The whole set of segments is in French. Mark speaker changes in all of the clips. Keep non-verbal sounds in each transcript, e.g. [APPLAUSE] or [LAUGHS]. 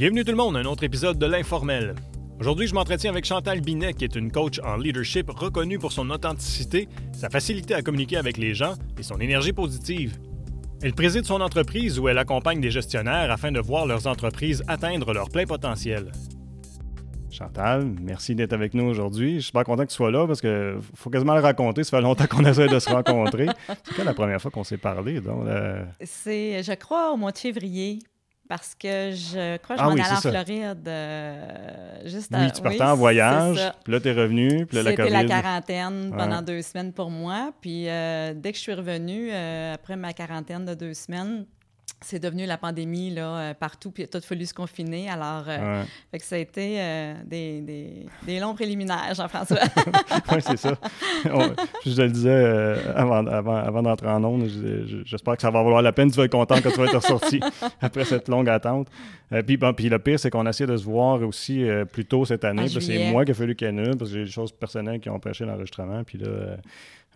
Speaker 1: Bienvenue tout le monde à un autre épisode de l'Informel. Aujourd'hui, je m'entretiens avec Chantal Binet, qui est une coach en leadership reconnue pour son authenticité, sa facilité à communiquer avec les gens et son énergie positive. Elle préside son entreprise où elle accompagne des gestionnaires afin de voir leurs entreprises atteindre leur plein potentiel. Chantal, merci d'être avec nous aujourd'hui. Je suis pas content que tu sois là parce qu'il faut quasiment le raconter. Ça fait longtemps qu'on [LAUGHS] essaie de se rencontrer. C'est quand la première fois qu'on s'est parlé? Donc, euh?
Speaker 2: C'est, je crois, au mois de février parce que je crois que je ah m'en allais en Floride euh, juste
Speaker 1: Oui, tu partais en voyage, puis là, tu es revenu, puis là, la
Speaker 2: COVID... C'était la quarantaine pendant deux semaines pour moi, puis euh, dès que je suis revenue, euh, après ma quarantaine de deux semaines, c'est devenu la pandémie là, euh, partout, puis il a tout fallu se confiner. Alors, euh, ça a été euh, des, des, des, longs préliminaires, Jean-François. [LAUGHS]
Speaker 1: oui, c'est ça. je te le disais avant, avant, avant d'entrer en ondes, j'espère que ça va valoir la peine. Tu vas être content quand tu vas être ressorti [LAUGHS] après cette longue attente. puis, bon, puis le pire, c'est qu'on a essayé de se voir aussi plus tôt cette année. C'est moi qui a fallu ait parce que j'ai des choses personnelles qui ont empêché l'enregistrement. Puis là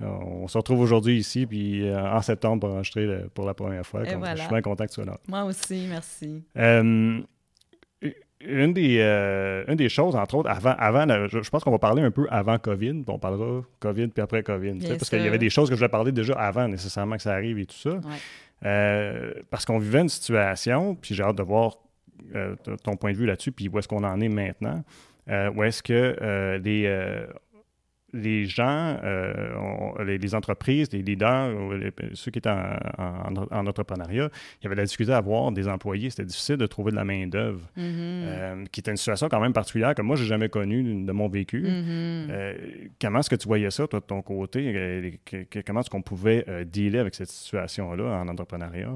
Speaker 1: on se retrouve aujourd'hui ici, puis euh, en septembre pour enregistrer pour la première fois. Je suis bien content que tu sois là.
Speaker 2: Moi aussi, merci.
Speaker 1: Euh, une, des, euh, une des choses, entre autres, avant, avant je, pense qu'on va parler un peu avant COVID, puis on parlera COVID puis après COVID. Parce qu'il y avait des choses que je voulais parler déjà avant nécessairement que ça arrive et tout ça. parce qu'on vivait une situation, puis j'ai hâte de voir ton point de vue là-dessus, puis où est-ce qu'on en est maintenant. où est-ce que les, les gens, euh, les, entreprises, les leaders, ceux qui étaient en, entrepreneuriat, il y avait de la difficulté à avoir des employés. C'était difficile de trouver de la main-d'œuvre, mm-hmm. euh, qui était une situation quand même particulière que moi, j'ai jamais connue de mon vécu. Mm-hmm. Euh, comment est-ce que tu voyais ça, toi, de ton côté? comment est-ce qu'on pouvait dealer avec cette situation-là en entrepreneuriat?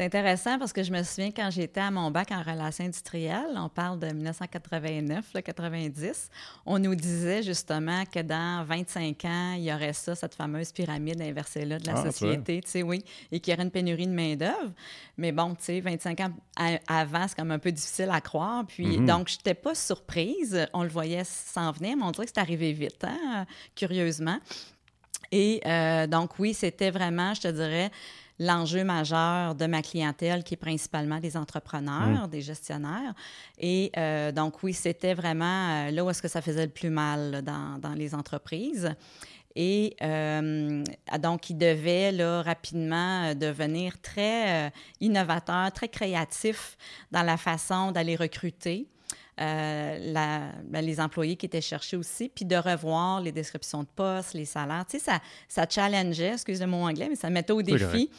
Speaker 2: C'est intéressant parce que je me souviens quand j'étais à mon bac en relations industrielles, on parle de 1989, 90, on nous disait justement que dans 25 ans, il y aurait ça, cette fameuse pyramide inversée-là de la ah, société, tu sais, oui, et qu'il y aurait une pénurie de main-d'œuvre. Mais bon, tu sais, 25 ans avant, c'est comme un peu difficile à croire. Puis, mhm. donc, je n'étais pas surprise. On le voyait s'en venir, mais on dirait que c'est arrivé vite, hein, curieusement. Et euh, donc, oui, c'était vraiment, je te dirais, l'enjeu majeur de ma clientèle, qui est principalement des entrepreneurs, mm. des gestionnaires. Et euh, donc, oui, c'était vraiment euh, là où est-ce que ça faisait le plus mal dans, dans, les entreprises. Et euh, donc, il devait là, rapidement devenir très innovateur, très créatif dans la façon d'aller recruter. La, ben, les employés qui étaient cherchés aussi, puis de revoir les descriptions de postes, les salaires. Tu sais, ça, ça challengeait, excusez moi anglais, mais ça mettait au défi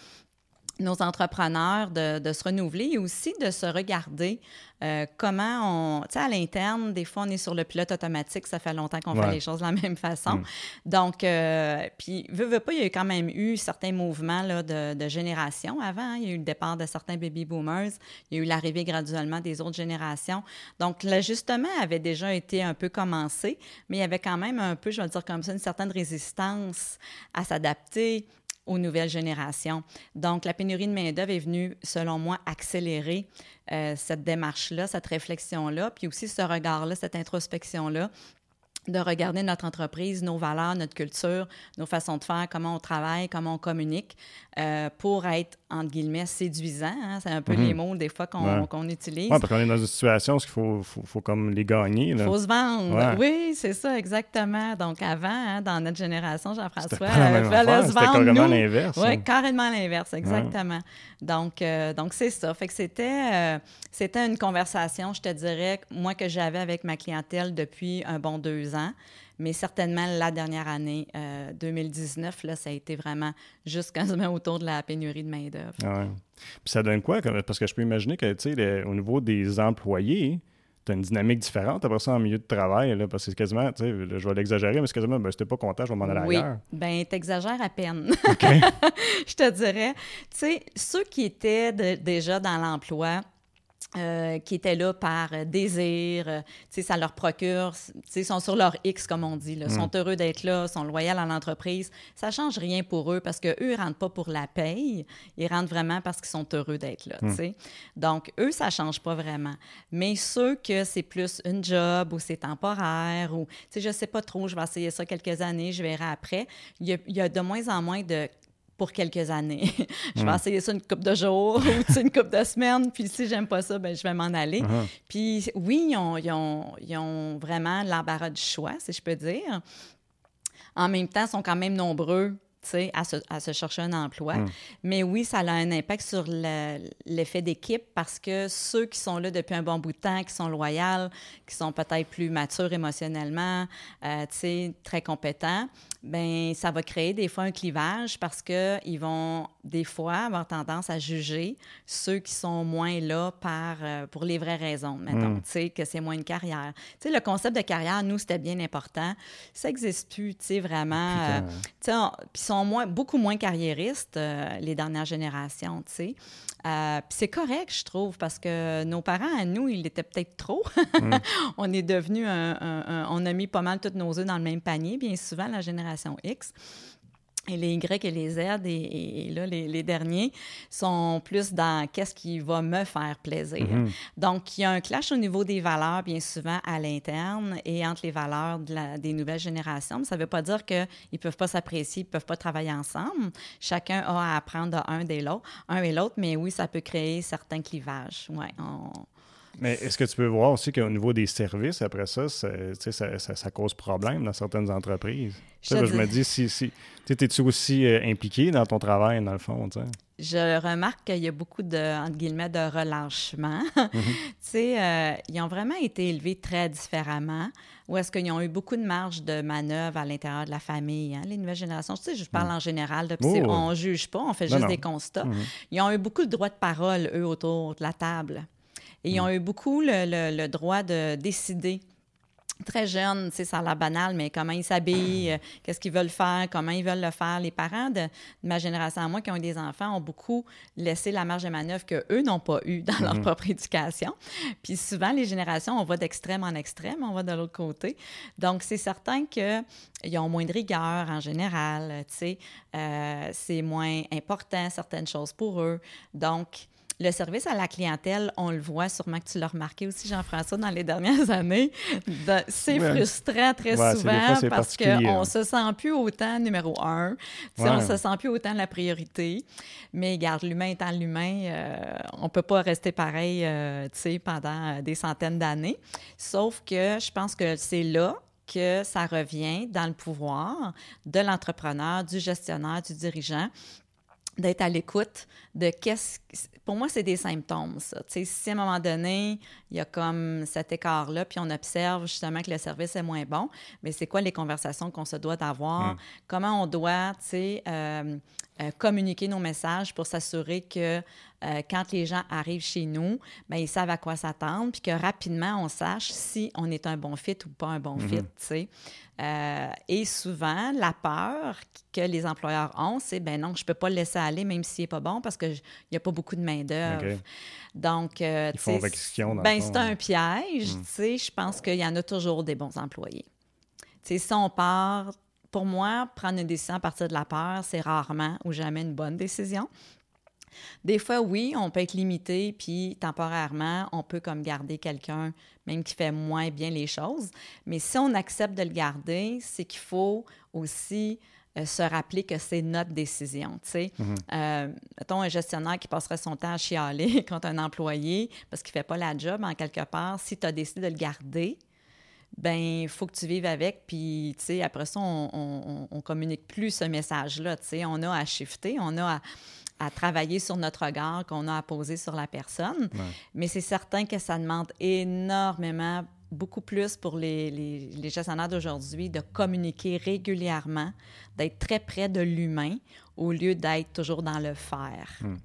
Speaker 2: nos entrepreneurs de, de, se renouveler et aussi de se regarder euh, comment on, tu sais, à l'interne, des fois, on est sur le pilote automatique, ça fait longtemps qu'on fait les choses de la [LAUGHS] même façon. Mm. Donc, euh, puis, veux, veux pas, il y a quand même eu certains mouvements là, de, de génération avant. Hein. Il y a eu le départ de certains baby boomers, il y a eu l'arrivée graduellement des autres générations. Donc, l'ajustement avait déjà été un peu commencé, mais il y avait quand même un peu, je vais dire comme ça, une certaine résistance à s'adapter, aux nouvelles générations. Donc, la pénurie de main-d'œuvre est venue, selon moi, accélérer euh, cette démarche-là, cette réflexion-là, puis aussi ce regard-là, cette introspection-là de regarder notre entreprise, nos valeurs, notre culture, nos façons de faire, comment on travaille, comment on communique, euh, pour être, entre guillemets, séduisant. Hein. C'est un peu les mhm. mots, des fois, qu'on utilise.
Speaker 1: Oui, parce qu'on est dans une situation où il faut, faut, faut, comme les gagner.
Speaker 2: Il faut se vendre. Oui, c'est ça, exactement. Donc, avant, hein, dans notre génération, Jean-François, il fallait se vendre.
Speaker 1: carrément l'inverse.
Speaker 2: Oui, carrément l'inverse, exactement. Donc, euh, donc c'est ça. Fait que c'était, euh, c'était une conversation, je te dirais, moi, que j'avais avec ma clientèle depuis un bon deux ans. Mais certainement, la dernière année, 2019, euh, là, ça a été vraiment juste quasiment autour de la pénurie de main-d'œuvre.
Speaker 1: Ah Puis ça donne quoi? Parce que je peux imaginer que, tu sais, au niveau des employés, tu as une dynamique différente après ça en milieu de travail, là, parce que c'est quasiment, tu sais, je vais l'exagérer, mais c'est quasiment, ben, t'es pas content, je vais m'en aller
Speaker 2: oui.
Speaker 1: ailleurs.
Speaker 2: Oui, ben t'exagères à peine. [LAUGHS] je te dirais, tu sais, ceux qui étaient déjà dans l'emploi, euh, qui étaient là par euh, désir, euh, sais, ça leur procure, ils sont sur leur X, comme on dit, là, mm. sont heureux d'être là, sont loyaux à l'entreprise. Ça change rien pour eux parce qu'eux, ils ne rentrent pas pour la paye, ils rentrent vraiment parce qu'ils sont heureux d'être là. Mm. sais. Donc, eux, ça ne change pas vraiment. Mais ceux que c'est plus une job ou c'est temporaire ou, je ne sais pas trop, je vais essayer ça quelques années, je verrai après, il y a, il y a de moins en moins de pour quelques années. [LAUGHS] je vais hmm. essayer ça une couple de jours [LAUGHS] ou une couple de semaines, puis si j'aime pas ça, ben je vais m'en aller. Uh-huh. Puis oui, ils ont, ils ont, ils ont vraiment l'embarras du choix, si je peux dire. En même temps, ils sont quand même nombreux à se, à se chercher un emploi. Hmm. Mais oui, ça a un impact sur l'effet d'équipe parce que ceux qui sont là depuis un bon bout de temps, qui sont loyaux, qui sont peut-être plus matures émotionnellement, euh, très compétents, ben ça va créer des fois un clivage parce qu'ils vont des fois avoir tendance à juger ceux qui sont moins là par, euh, pour les vraies raisons, mettons, hmm. tu sais, que c'est moins une carrière. Tu sais, le concept de carrière, nous, c'était bien important. Ça n'existe plus, tu sais, vraiment. Euh, puis sont moins, beaucoup moins carriéristes, euh, les dernières générations, tu sais. Puis c'est correct, je trouve, parce que nos parents, à nous, ils étaient peut-être trop. Hmm. [LAUGHS] on est devenu un, On a mis pas mal tous nos œufs dans le même panier, bien souvent, la génération X. Et les Y et les Z, et, là, les, derniers, sont plus dans qu'est-ce qui va me faire plaisir. Mhm. Donc, il y a un clash au niveau des valeurs, bien souvent, à l'interne et entre les valeurs des nouvelles générations. Mais ça ne veut pas dire qu'ils ne peuvent pas s'apprécier, ils ne peuvent pas travailler ensemble. Chacun a à apprendre de un, des un et l'autre, mais oui, ça peut créer certains clivages. Ouais,
Speaker 1: mais est-ce que tu peux voir aussi qu'au niveau des services, après ça, ça, ça, cause problème dans certaines entreprises? Je, me dis, si, si es-tu aussi euh, impliqué dans ton travail, dans le fond?
Speaker 2: Je remarque qu'il y a beaucoup de, entre guillemets, de relâchement. [LAUGHS] Mhm. Euh, ils ont vraiment été élevés très différemment. Ou est-ce qu'ils ont eu beaucoup de marge de manœuvre à l'intérieur de la famille, hein, les nouvelles générations? Tu sais, je parle mhm. en général, de, oh, on ne juge pas, on fait juste des constats. Mhm. Ils ont eu beaucoup de droits de parole, eux, autour de la table. Et ils ont eu beaucoup le, droit de décider très jeunes, c'est ça a l'air banal, mais comment ils s'habillent, euh, qu'est-ce qu'ils veulent faire, comment ils veulent le faire. Les parents de, ma génération à moi qui ont eu des enfants ont beaucoup laissé la marge de manœuvre qu'eux n'ont pas eu dans leur mm-hmm. propre éducation. Puis souvent, les générations, on va d'extrême en extrême, on va de l'autre côté. Donc, c'est certain qu'ils ont moins de rigueur en général, tu sais, euh, c'est moins important certaines choses pour eux. Donc, le service à la clientèle, on le voit sûrement que tu l'as remarqué aussi, Jean-François, dans les dernières [LAUGHS] années. C'est frustrant très souvent parce qu'on ne se sent plus autant numéro un. On ne se sent plus autant la priorité. Mais garde, l'humain étant l'humain, euh, on ne peut pas rester pareil euh, pendant des centaines d'années. Sauf que je pense que c'est là que ça revient dans le pouvoir de l'entrepreneur, du gestionnaire, du dirigeant, d'être à l'écoute de qu'est-ce pour moi c'est des symptômes ça tu sais si à un moment donné il y a comme cet écart là puis on observe justement que le service est moins bon mais c'est quoi les conversations qu'on se doit d'avoir? Hmm. comment on doit tu sais euh, euh, communiquer nos messages pour s'assurer que euh, quand les gens arrivent chez nous, bien, ils savent à quoi s'attendre, puis que rapidement, on sache si on est un bon fit ou pas un bon mm-hmm. fit, tu sais. Euh, et souvent, la peur que les employeurs ont, c'est ben non, je ne peux pas le laisser aller même s'il n'est pas bon parce qu'il n'y a pas beaucoup de main-d'œuvre. Donc, euh, ben, c'est un piège. Mm. Je pense qu'il y en a toujours des bons employés. sais, si on part, pour moi, prendre une décision à partir de la peur, c'est rarement ou jamais une bonne décision. Des fois, oui, on peut être limité, puis temporairement, on peut comme garder quelqu'un, même qui fait moins bien les choses. Mais si on accepte de le garder, c'est qu'il faut aussi euh, se rappeler que c'est notre décision. Tu sais, mm-hmm. euh, mettons un gestionnaire qui passerait son temps à chialer [LAUGHS] contre un employé parce qu'il ne fait pas la job, en quelque part, si tu as décidé de le garder, ben il faut que tu vives avec, puis, tu sais, après ça, on, on, communique plus ce message-là, tu sais, on a à shifter, on a à, à travailler sur notre regard qu'on a à poser sur la personne. Mais c'est certain que ça demande énormément, beaucoup plus pour les, les, gestionnaires d'aujourd'hui de communiquer régulièrement, d'être très près de l'humain au lieu d'être toujours dans le faire. Hmm.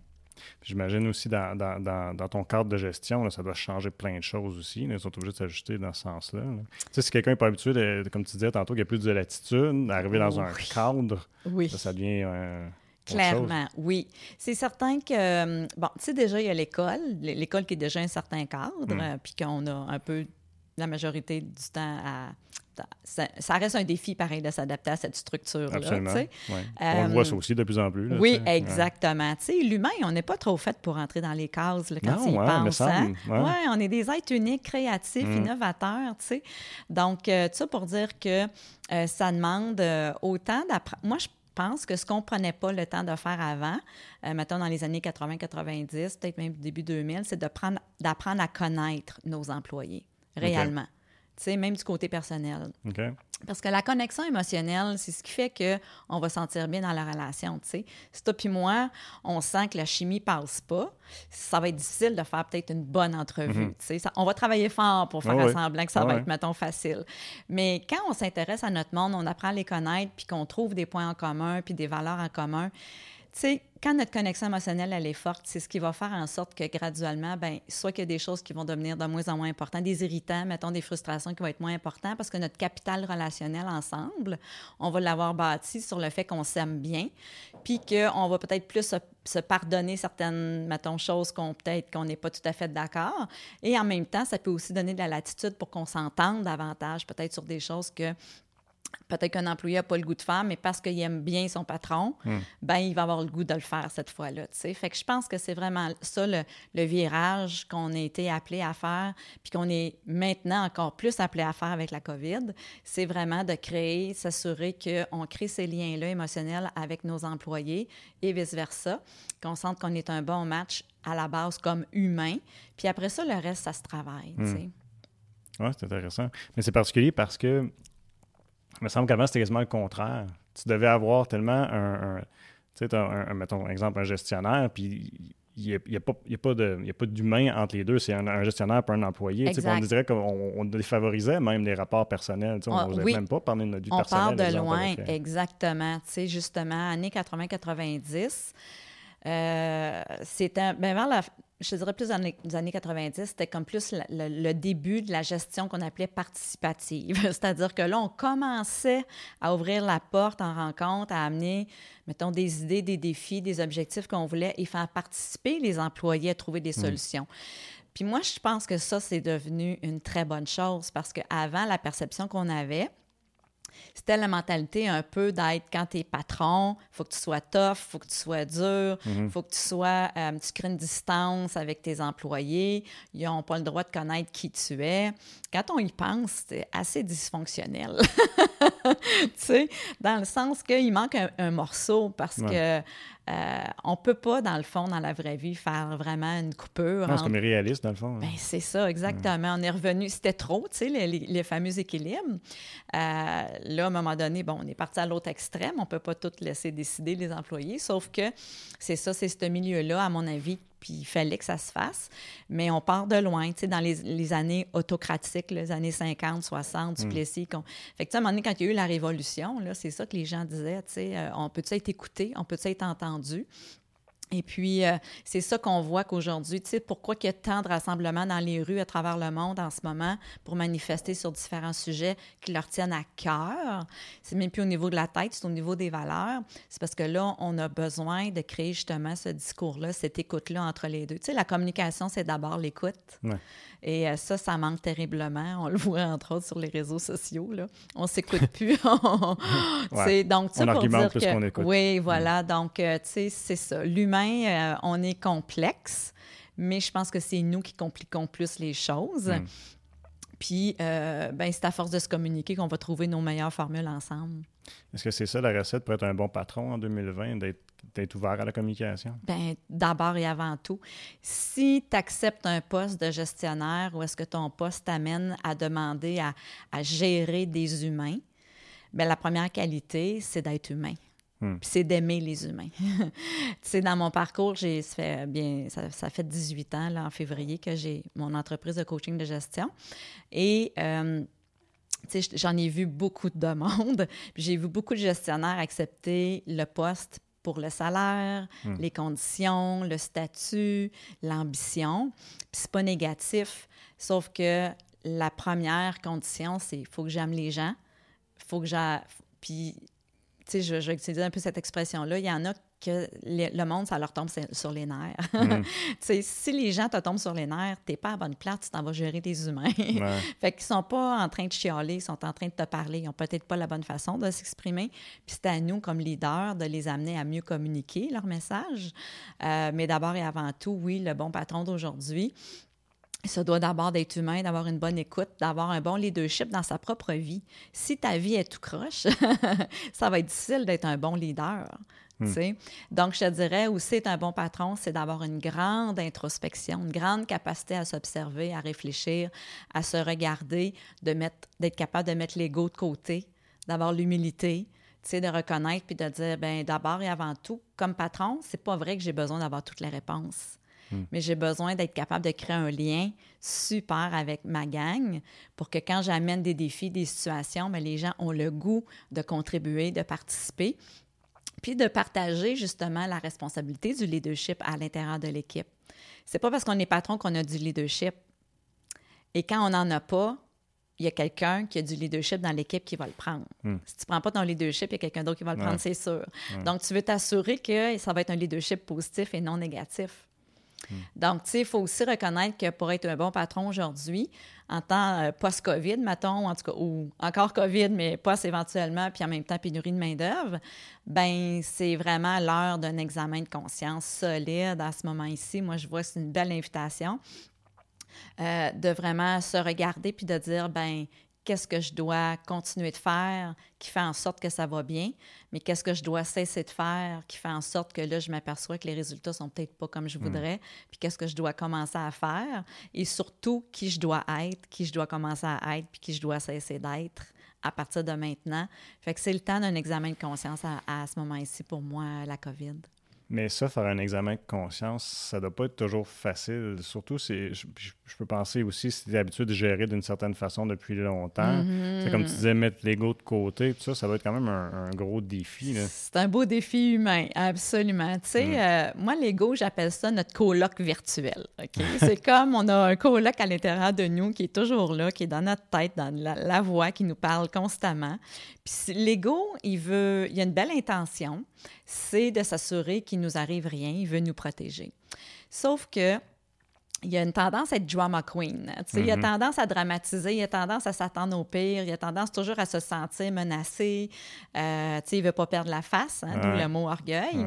Speaker 1: J'imagine aussi dans, dans, dans, ton cadre de gestion, ça doit changer plein de choses aussi. Ils sont obligés de s'ajuster dans ce sens-là. Tu sais, si quelqu'un n'est pas habitué, de, comme tu disais tantôt, qu'il y a plus de latitude, arriver dans un cadre, ça, devient un
Speaker 2: Clairement, oui. C'est certain que, euh, bon, tu sais, déjà, il y a l'école, l'école qui est déjà un certain cadre, mm. euh, puis qu'on a un peu la majorité du temps à. Ça, reste un défi, pareil, de s'adapter à cette structure-là. Absolument.
Speaker 1: on le voit ça aussi de plus en plus.
Speaker 2: oui, exactement. Tu sais, l'humain, on n'est pas trop fait pour entrer dans les cases quand il pense. Hein? Ouais. on est des êtres uniques, créatifs, mm. innovateurs, tu sais. Donc, euh, ça pour dire que ça demande autant d'apprendre. Moi, je pense que ce qu'on ne prenait pas le temps de faire avant, euh, mettons dans les années 80-90, peut-être même début 2000, c'est d'apprendre à connaître nos employés réellement. Sais, même du côté personnel. Parce que la connexion émotionnelle, c'est ce qui fait qu'on va sentir bien dans la relation. sais. Si toi puis moi, on sent que la chimie passe pas, ça va être difficile de faire peut-être une bonne entrevue. Mhm. Ça, on va travailler fort pour faire semblant que ça va être, mettons, facile. Mais quand on s'intéresse à notre monde, on apprend à les connaître, puis qu'on trouve des points en commun, puis des valeurs en commun, sais, quand notre connexion émotionnelle elle est forte, c'est ce qui va faire en sorte que graduellement, ben, soit qu'il y a des choses qui vont devenir de moins en moins importantes, des irritants, mettons des frustrations qui vont être moins importantes parce que notre capital relationnel ensemble, on va l'avoir bâti sur le fait qu'on s'aime bien, puis qu'on va peut-être plus se, pardonner certaines, mettons, choses qu'on peut-être qu'on n'est pas tout à fait d'accord. Et en même temps, ça peut aussi donner de la latitude pour qu'on s'entende davantage, peut-être sur des choses que peut-être qu'un employé n'a pas le goût de faire, mais parce qu'il aime bien son patron, hmm. ben il va avoir le goût de le faire cette fois-là. Fait que je pense que c'est vraiment ça le, virage qu'on a été appelé à faire, puis qu'on est maintenant encore plus appelé à faire avec la COVID. C'est vraiment de créer, s'assurer qu'on crée ces liens-là émotionnels avec nos employés et vice-versa, qu'on sente qu'on est un bon match à la base comme humain. Puis après ça, le reste, ça se travaille.
Speaker 1: Hmm. Oui, c'est intéressant. Mais c'est particulier parce que il me semble qu'avant, c'était quasiment le contraire. Tu devais avoir tellement un, tu sais, un, mettons, exemple, un gestionnaire, puis il n'y a, a, pas d'humain entre les deux. C'est un, gestionnaire pas un employé. On dirait qu'on on défavorisait même les rapports personnels. On n'osait même pas parler de notre vie
Speaker 2: on
Speaker 1: personnelle.
Speaker 2: On parle de loin, exactement. justement, années 80-90, euh, c'était ben, vers la, je dirais plus dans les années 90, c'était comme plus le, début de la gestion qu'on appelait participative. [LAUGHS] C'est-à-dire que là, on commençait à ouvrir la porte en rencontre, à amener, mettons, des idées, des défis, des objectifs qu'on voulait et faire participer les employés à trouver des mmh. solutions. Puis moi, je pense que ça, c'est devenu une très bonne chose parce qu'avant, la perception qu'on avait, c'était la mentalité un peu d'être quand tu es patron, il faut que tu sois tough, il faut que tu sois dur, il mhm. faut que tu sois, euh, tu crées une distance avec tes employés, ils n'ont pas le droit de connaître qui tu es. Quand on y pense, c'est assez dysfonctionnel. [LAUGHS] [LAUGHS] tu sais, dans le sens qu'il manque un, morceau parce que euh, on ne peut pas, dans le fond, dans la vraie vie, faire vraiment une coupure.
Speaker 1: C'est comme réaliste, dans le fond. Hein.
Speaker 2: Ben, c'est ça, exactement. On est revenu, c'était trop, tu sais, les, les, fameux équilibres. Euh, là, à un moment donné, bon, on est parti à l'autre extrême. On ne peut pas tout laisser décider les employés, sauf que c'est ça, c'est ce milieu-là, à mon avis, puis il fallait que ça se fasse. Mais on part de loin, tu sais, dans les, années autocratiques, les années 50, 60, du Plessis. Fait que, à un moment donné, quand il y a eu la Révolution, là, c'est ça que les gens disaient, tu sais, euh, on peut-tu être écouté, on peut-tu être entendu? Et puis, euh, c'est ça qu'on voit qu'aujourd'hui, tu sais, pourquoi il y a tant de rassemblements dans les rues à travers le monde en ce moment pour manifester sur différents sujets qui leur tiennent à cœur. C'est même plus au niveau de la tête, c'est au niveau des valeurs. C'est parce que là, on a besoin de créer justement ce discours-là, cette écoute-là entre les deux. Tu sais, la communication, c'est d'abord l'écoute. Et euh, ça, ça manque terriblement. On le voit entre autres sur les réseaux sociaux. Là. On s'écoute plus. [LAUGHS] Donc,
Speaker 1: on argumente plus qu'on écoute.
Speaker 2: Oui, voilà. Donc, euh, tu sais, c'est ça. L'humain, euh, on est complexe, mais je pense que c'est nous qui compliquons plus les choses. Hmm. Puis, ben, c'est à force de se communiquer qu'on va trouver nos meilleures formules ensemble.
Speaker 1: Est-ce que c'est ça la recette pour être un bon patron en 2020, d'être d'être ouvert à la communication?
Speaker 2: Bien, d'abord et avant tout, si tu acceptes un poste de gestionnaire ou est-ce que ton poste t'amène à demander à, à, gérer des humains, bien, la première qualité, c'est d'être humain. Hmm. Puis c'est d'aimer les humains. [LAUGHS] tu sais, dans mon parcours, j'ai, ça, fait bien, ça, fait 18 ans, là, en février, que j'ai mon entreprise de coaching de gestion. Et euh, j'en ai vu beaucoup de demandes. [LAUGHS] J'ai vu beaucoup de gestionnaires accepter le poste pour le salaire, hmm. les conditions, le statut, l'ambition. Puis c'est pas négatif, sauf que la première condition, c'est faut que j'aime les gens, faut que j'ai... Puis, tu sais, je, je, vais utiliser un peu cette expression-là. Il y en a que le monde, ça leur tombe sur les nerfs. Mm. [LAUGHS] si les gens te tombent sur les nerfs, tu n'es pas à bonne place, tu t'en vas gérer des humains. [LAUGHS] fait qu'ils sont pas en train de chialer, ils sont en train de te parler. Ils n'ont peut-être pas la bonne façon de s'exprimer. Puis c'est à nous, comme leaders, de les amener à mieux communiquer leur message. Euh, mais d'abord et avant tout, oui, le bon patron d'aujourd'hui, ça doit d'abord d'être humain, d'avoir une bonne écoute, d'avoir un bon leadership dans sa propre vie. Si ta vie est tout croche, [LAUGHS] ça va être difficile d'être un bon leader. Hmm. Donc, je te dirais aussi, être un bon patron, c'est d'avoir une grande introspection, une grande capacité à s'observer, à réfléchir, à se regarder, d'être capable de mettre l'ego de côté, d'avoir l'humilité, de reconnaître puis de dire, ben d'abord et avant tout, comme patron, c'est pas vrai que j'ai besoin d'avoir toutes les réponses. Hmm. Mais j'ai besoin d'être capable de créer un lien super avec ma gang pour que quand j'amène des défis, des situations, mais les gens ont le goût de contribuer, de participer, puis de partager justement la responsabilité du leadership à l'intérieur de l'équipe. C'est pas parce qu'on est patron qu'on a du leadership. Et quand on n'en a pas, il y a quelqu'un qui a du leadership dans l'équipe qui va le prendre. Hmm. Si tu ne prends pas ton leadership, il y a quelqu'un d'autre qui va le prendre, c'est sûr. Donc, tu veux t'assurer que ça va être un leadership positif et non négatif. Hmm. Donc, tu sais, il faut aussi reconnaître que pour être un bon patron aujourd'hui, en temps euh, post-COVID, mettons, en tout cas, ou encore COVID, mais post éventuellement, puis en même temps pénurie de main-d'œuvre, ben c'est vraiment l'heure d'un examen de conscience solide à ce moment ici. Moi, je vois que c'est une belle invitation. Euh, de vraiment se regarder puis de dire, ben qu'est-ce que je dois continuer de faire qui fait en sorte que ça va bien, mais qu'est-ce que je dois cesser de faire qui fait en sorte que là, je m'aperçois que les résultats sont peut-être pas comme je hmm. voudrais, puis qu'est-ce que je dois commencer à faire, et surtout qui je dois être, qui je dois commencer à être, puis qui je dois cesser d'être à partir de maintenant. Fait que c'est le temps d'un examen de conscience à, à ce moment ci pour moi, la COVID.
Speaker 1: Mais ça, faire un examen de conscience, ça doit pas être toujours facile. Surtout, c'est, je, peux penser aussi si tu es habitué de gérer d'une certaine façon depuis longtemps. C'est comme tu disais, mettre l'ego de côté, tout ça, ça va être quand même un, gros défi.
Speaker 2: C'est un beau défi humain, absolument. Tu sais, mm. euh, moi, l'ego, j'appelle ça notre coloc virtuel. c'est [LAUGHS] comme on a un coloc à l'intérieur de nous qui est toujours là, qui est dans notre tête, dans la, la voix, qui nous parle constamment. Puis l'ego, il veut, il a une belle intention, c'est de s'assurer qu'il nous arrive rien, il veut nous protéger. Sauf que il y a une tendance à être drama queen. Il a mm-hmm. tendance à dramatiser, il a tendance à s'attendre au pire, il a tendance toujours à se sentir menacé. Euh, il ne veut pas perdre la face, hein, d'où le mot orgueil.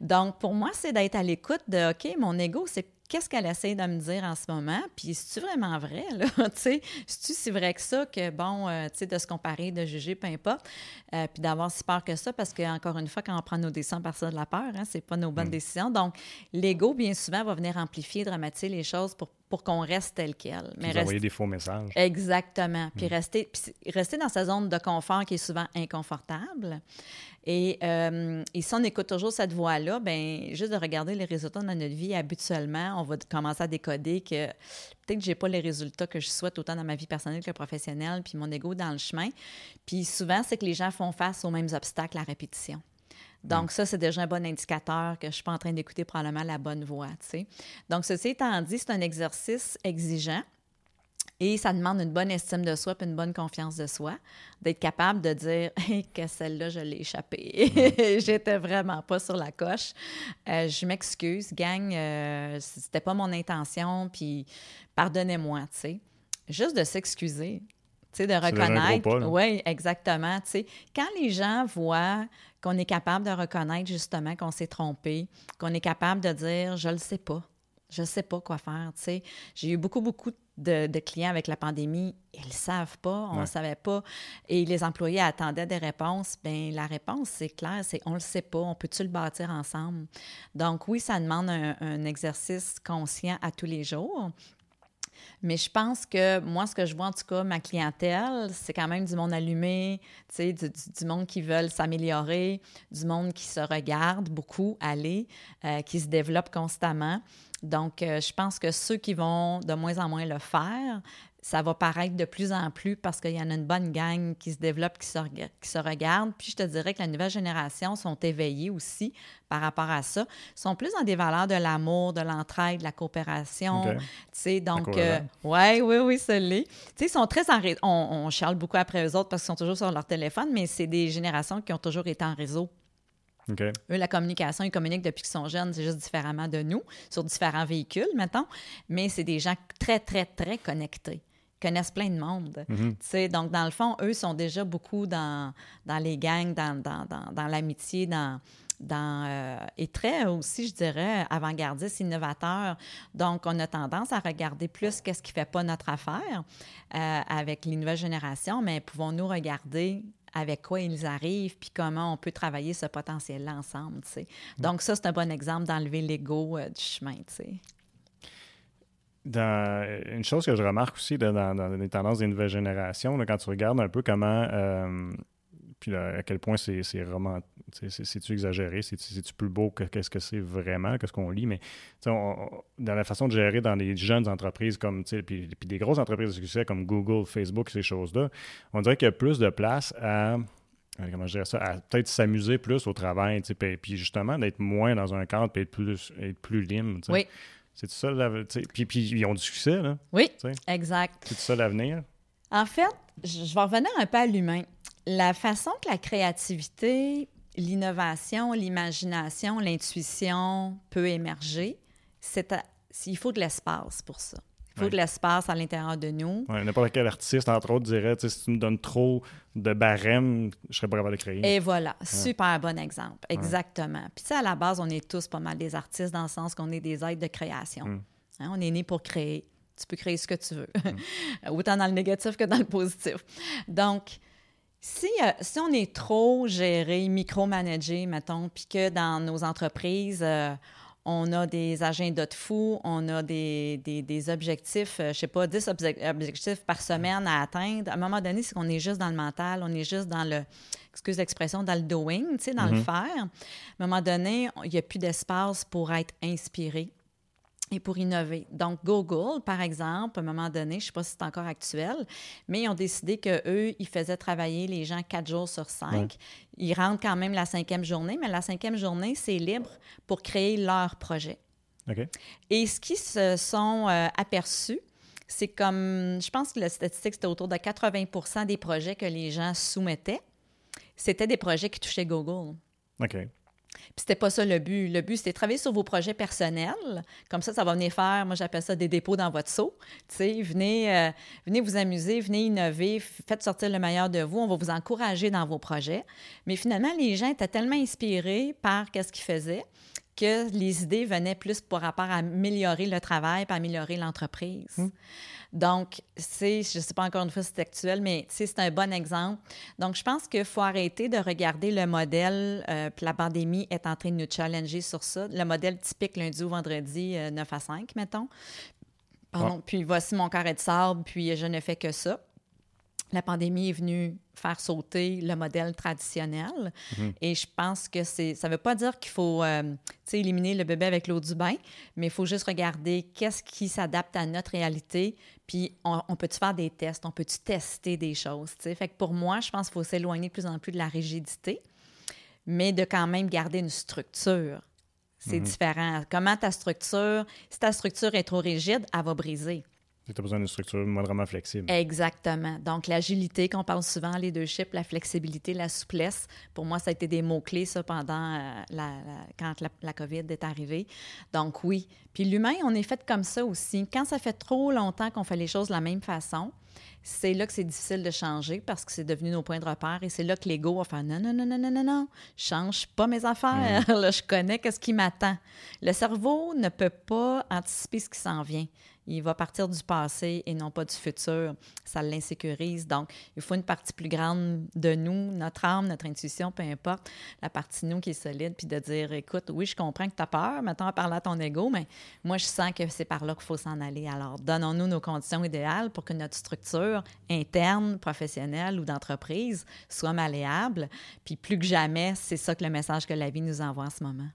Speaker 2: Donc, pour moi, c'est d'être à l'écoute de OK, mon ego, c'est qu'est-ce qu'elle essaie de me dire en ce moment, puis c'est-tu vraiment vrai, là, [LAUGHS] tu c'est-tu si vrai que ça, que, bon, euh, tu sais, de se comparer, de juger, peu importe, euh, puis d'avoir si peur que ça, parce qu'encore une fois, quand on prend nos décisions par ça de la peur, hein, c'est pas nos bonnes mm. décisions. Donc, l'ego, bien souvent, va venir amplifier, dramatiser les choses pour pour qu'on reste tel quel.
Speaker 1: Mais envoyer des faux messages.
Speaker 2: Exactement. Puis, mm. rester, puis rester dans sa zone de confort qui est souvent inconfortable. Et, euh, et, si on écoute toujours cette voix-là, bien, juste de regarder les résultats dans notre vie, habituellement, on va commencer à décoder que peut-être que je n'ai pas les résultats que je souhaite autant dans ma vie personnelle que professionnelle, puis mon ego dans le chemin. Puis souvent, c'est que les gens font face aux mêmes obstacles à répétition. Donc, mm. ça, c'est déjà un bon indicateur que je ne suis pas en train d'écouter probablement la bonne voix. Donc, ceci étant dit, c'est un exercice exigeant. Et ça demande une bonne estime de soi et une bonne confiance de soi, d'être capable de dire [LAUGHS] que celle-là, je l'ai échappée. Mm. [LAUGHS] J'étais vraiment pas sur la coche. Euh, je m'excuse, gang, euh, c'était pas mon intention, puis pardonnez-moi, tu sais. Juste de s'excuser, tu sais, de reconnaître. Oui, exactement. Tu sais, quand les gens voient qu'on est capable de reconnaître justement qu'on s'est trompé, qu'on est capable de dire je le sais pas, je sais pas quoi faire. Tu sais, j'ai eu beaucoup beaucoup de, clients avec la pandémie, ils ne savent pas, on ne savait pas, et les employés attendaient des réponses. Bien, la réponse, c'est clair, c'est on le sait pas, on peut-tu le bâtir ensemble? Donc oui, ça demande un exercice conscient à tous les jours. Mais je pense que moi, ce que je vois en tout cas, ma clientèle, c'est quand même du monde allumé, du, du, monde qui veulent s'améliorer, du monde qui se regarde beaucoup aller, euh, qui se développe constamment. Donc, euh, je pense que ceux qui vont de moins en moins le faire, ça va paraître de plus en plus parce qu'il y en a une bonne gang qui se développe, qui se, qui se regarde. Puis je te dirais que la nouvelle génération sont éveillées aussi par rapport à ça. Ils sont plus dans des valeurs de l'amour, de l'entraide, de la coopération. Tu sais, donc, euh, ouais, oui, oui, ça l'est. Tu sais, ils sont très en réseau. On, on charle beaucoup après eux autres parce qu'ils sont toujours sur leur téléphone, mais c'est des générations qui ont toujours été en réseau. Eux, la communication, ils communiquent depuis qu'ils sont jeunes, c'est juste différemment de nous, sur différents véhicules, mettons, mais c'est des gens très, très, très connectés connaissent plein de monde. Mhm. Donc, dans le fond, eux sont déjà beaucoup dans, dans les gangs, dans, dans, dans, l'amitié, dans, dans, euh, et très aussi, je dirais, avant-gardiste, innovateur. Donc, on a tendance à regarder plus qu'est-ce qui ne fait pas notre affaire euh, avec les nouvelles générations, mais pouvons-nous regarder avec quoi ils arrivent, puis comment on peut travailler ce potentiel-là ensemble, tu sais. Mm. Donc, ça, c'est un bon exemple d'enlever l'ego euh, du chemin, tu sais.
Speaker 1: Dans, une chose que je remarque aussi dans, les tendances des nouvelles générations, quand tu regardes un peu comment puis à quel point c'est. C'est-tu exagéré? C'est-tu plus beau que qu'est-ce que c'est vraiment, qu'est-ce qu'on lit? Mais dans la façon de gérer dans les jeunes entreprises comme, puis, puis des grosses entreprises de succès comme Google, Facebook, ces choses-là, on dirait qu'il y a plus de place à euh, comment je dirais ça, à peut-être s'amuser plus au travail, puis justement d'être moins dans un cadre et être plus, être plus libre.
Speaker 2: Oui.
Speaker 1: C'est ça, puis, puis ils ont du succès, là.
Speaker 2: Oui, exact.
Speaker 1: C'est ça l'avenir?
Speaker 2: En fait, je vais revenir un peu à l'humain la façon que la créativité, l'innovation, l'imagination, l'intuition peut émerger, c'est il faut de l'espace pour ça. Faut de l'espace à l'intérieur de nous.
Speaker 1: N'importe quel artiste, entre autres, dirait si tu me donnes trop de barèmes, je serais pas capable de créer.
Speaker 2: Et voilà, super bon exemple. Exactement. Puis, ça, à la base, on est tous pas mal des artistes dans le sens qu'on est des êtres de création. Mm. Hein, on est né pour créer. Tu peux créer ce que tu veux, mm. [LAUGHS] autant dans le négatif que dans le positif. Donc, si, euh, si, on est trop géré, micromanagé, mettons, puis que dans nos entreprises, euh, on a des agendas de fous, on a des, des, objectifs, euh, je sais pas, 10 objectifs par semaine à atteindre, à un moment donné, c'est qu'on est juste dans le mental, on est juste dans le, excuse l'expression, dans le doing, tu sais, dans le mm-hmm. faire. À un moment donné, il n'y a plus d'espace pour être inspiré et pour innover. Donc, Google, par exemple, à un moment donné, je ne sais pas si c'est encore actuel, mais ils ont décidé qu'eux, ils faisaient travailler les gens quatre jours sur cinq. Ils rentrent quand même la cinquième journée, mais la cinquième journée, c'est libre pour créer leur projet. Et ce qu'ils se sont euh, aperçus, c'est comme, je pense que la statistique, c'était autour de 80 des projets que les gens soumettaient, c'était des projets qui touchaient Google.
Speaker 1: OK.
Speaker 2: Puis c'était pas ça le but. Le but, c'était travailler sur vos projets personnels. Comme ça, ça va venir faire, moi j'appelle ça des dépôts dans votre seau. Tu sais, venez, euh, venez vous amuser, venez innover, faites sortir le meilleur de vous. On va vous encourager dans vos projets. Mais finalement, les gens étaient tellement inspirés par ce qu'ils faisaient que les idées venaient plus pour rapport à améliorer le travail, pour améliorer l'entreprise. Hum. Donc, c'est, je ne sais pas encore une fois si c'est actuel, mais c'est un bon exemple. Donc, je pense qu'il faut arrêter de regarder le modèle, euh, puis la pandémie est en train de nous challenger sur ça. Le modèle typique lundi ou vendredi, 9 euh, à 5, mettons. Pardon, Puis voici mon carré de sable, puis je ne fais que ça la pandémie est venue faire sauter le modèle traditionnel. Mhm. Et je pense que c'est, ça ne veut pas dire qu'il faut euh, éliminer le bébé avec l'eau du bain, mais il faut juste regarder qu'est-ce qui s'adapte à notre réalité. Puis on, peut-tu faire des tests, on peut-tu tester des choses. Fait que pour moi, je pense qu'il faut s'éloigner de plus en plus de la rigidité, mais de quand même garder une structure. C'est mhm. différent. Comment ta structure, si ta structure est trop rigide, elle va briser.
Speaker 1: Tu as besoin d'une structure modernement flexible.
Speaker 2: Exactement. Donc, l'agilité qu'on parle souvent, les deux chips, la flexibilité, la souplesse, pour moi, ça a été des mots-clés, ça, pendant euh, la, quand la, COVID est arrivée. Donc, oui. Puis l'humain, on est fait comme ça aussi. Quand ça fait trop longtemps qu'on fait les choses de la même façon, c'est là que c'est difficile de changer parce que c'est devenu nos points de repère et c'est là que l'ego va faire non, non, non, non, non, non, non, change pas mes affaires. Mm. [LAUGHS] là, je connais qu'est-ce qui m'attend. Le cerveau ne peut pas anticiper ce qui s'en vient il va partir du passé et non pas du futur. Ça l'insécurise. Donc, il faut une partie plus grande de nous, notre âme, notre intuition, peu importe, la partie nous qui est solide, puis de dire, écoute, oui, je comprends que tu as peur, maintenant à parler à ton ego, mais moi, je sens que c'est par là qu'il faut s'en aller. Alors, donnons-nous nos conditions idéales pour que notre structure interne, professionnelle ou d'entreprise soit malléable. Puis plus que jamais, c'est ça que le message que la vie nous envoie en ce moment.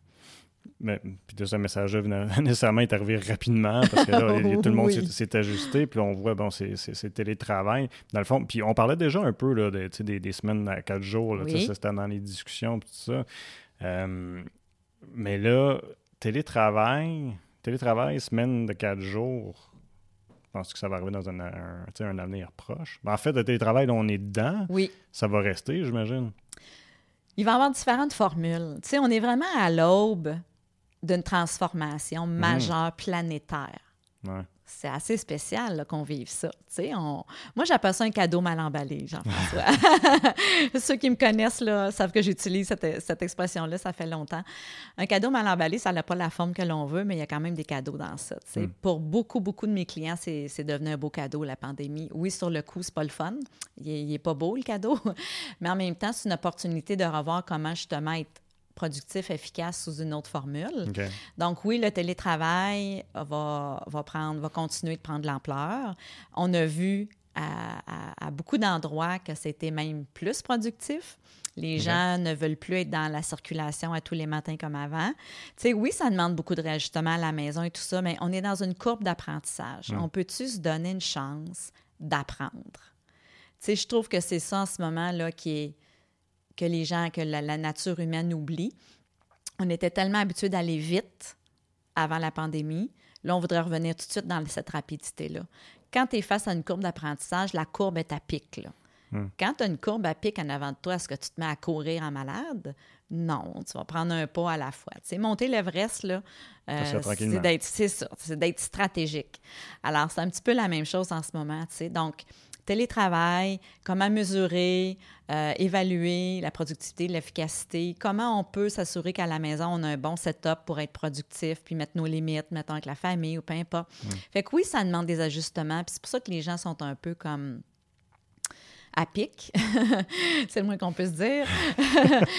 Speaker 1: Mais, puis de ce message-là [LAUGHS] nécessairement est arrivé rapidement parce que là, tout le monde [LAUGHS] s'est ajusté. Puis on voit, bon, c'est télétravail. Dans le fond, puis on parlait déjà un peu là, de, des, des, semaines à quatre jours. C'était dans les discussions, tout ça. Euh, mais là, télétravail, télétravail, semaine de quatre jours. Je pense que ça va arriver dans un, un, avenir proche. en fait, le télétravail, on est dedans.
Speaker 2: Oui.
Speaker 1: Ça va rester, j'imagine.
Speaker 2: Il va y avoir différentes formules. Tu sais, on est vraiment à l'aube d'une transformation mhm. majeure planétaire. c'est assez spécial qu'on vive ça. On... Moi, j'appelle ça un cadeau mal emballé, Jean-François. [LAUGHS] [LAUGHS] Ceux qui me connaissent là, savent que j'utilise cette, expression-là, ça fait longtemps. Un cadeau mal emballé, ça n'a pas la forme que l'on veut, mais il y a quand même des cadeaux dans ça. Mm. Pour beaucoup, beaucoup de mes clients, c'est devenu un beau cadeau, la pandémie. Oui, sur le coup, c'est pas le fun. Il n'est pas beau, le cadeau, [LAUGHS] mais en même temps, c'est une opportunité de revoir comment justement être productif, efficace sous une autre formule. Donc oui, le télétravail va, va, prendre, va continuer de prendre l'ampleur. On a vu à, beaucoup d'endroits que c'était même plus productif. Les gens ne veulent plus être dans la circulation à tous les matins comme avant. Tu sais, oui, ça demande beaucoup de réajustement à la maison et tout ça, mais on est dans une courbe d'apprentissage. On peut-tu se donner une chance d'apprendre? Tu sais, je trouve que c'est ça en ce moment-là qui est que les gens, que la, nature humaine oublie. On était tellement habitués d'aller vite avant la pandémie. Là, on voudrait revenir tout de suite dans cette rapidité-là. Quand tu es face à une courbe d'apprentissage, la courbe est à pic. Là. Hmm. Quand tu as une courbe à pic en avant de toi, est-ce que tu te mets à courir en malade? Non, tu vas prendre un pas à la fois. Tu sais, monter l'Everest, là, euh, c'est d'être, c'est ça, c'est d'être stratégique. Alors, c'est un petit peu la même chose en ce moment, tu sais. Donc, télétravail, comment mesurer, euh, évaluer la productivité, l'efficacité, comment on peut s'assurer qu'à la maison, on a un bon setup pour être productif, puis mettre nos limites, mettons avec la famille ou peu importe. Fait que oui, ça demande des ajustements, puis c'est pour ça que les gens sont un peu comme à pic, [LAUGHS] c'est le moins qu'on peut se dire,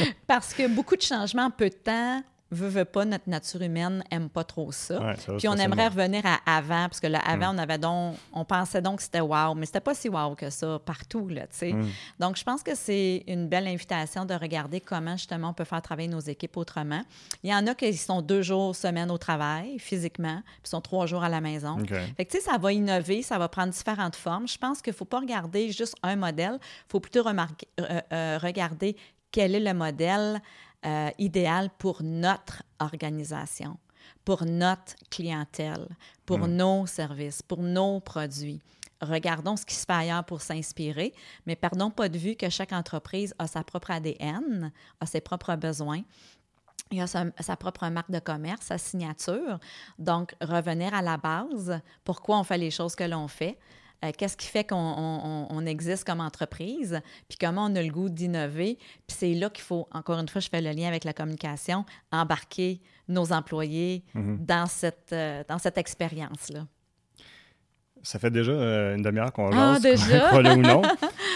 Speaker 2: [LAUGHS] parce que beaucoup de changements en peu de temps veut, veut pas, notre nature humaine aime pas trop ça. Puis on aimerait revenir à avant, parce que là, avant, mm. on avait donc, on pensait donc que c'était wow, mais c'était pas si wow que ça partout, là, tu sais. Mm. Donc, je pense que c'est une belle invitation de regarder comment, justement, on peut faire travailler nos équipes autrement. Il y en a qui sont deux jours semaine au travail, physiquement, puis sont trois jours à la maison. Fait que, tu sais, ça va innover, ça va prendre différentes formes. Je pense qu'il faut pas regarder juste un modèle, il faut plutôt remarquer, euh, euh, regarder quel est le modèle euh, idéal pour notre organisation, pour notre clientèle, pour mm. nos services, pour nos produits. Regardons ce qui se fait ailleurs pour s'inspirer, mais perdons pas de vue que chaque entreprise a sa propre ADN, a ses propres besoins, il a sa, sa, propre marque de commerce, sa signature. Donc, revenir à la base, pourquoi on fait les choses que l'on fait, euh, qu'est-ce qui fait qu'on existe comme entreprise, puis comment on a le goût d'innover. Puis c'est là qu'il faut, encore une fois, je fais le lien avec la communication, embarquer nos employés mm-hmm. dans cette, euh, dans cette expérience-là.
Speaker 1: Ça fait déjà euh, une demi-heure qu'on
Speaker 2: ah,
Speaker 1: jase, déjà? ou non. [LAUGHS]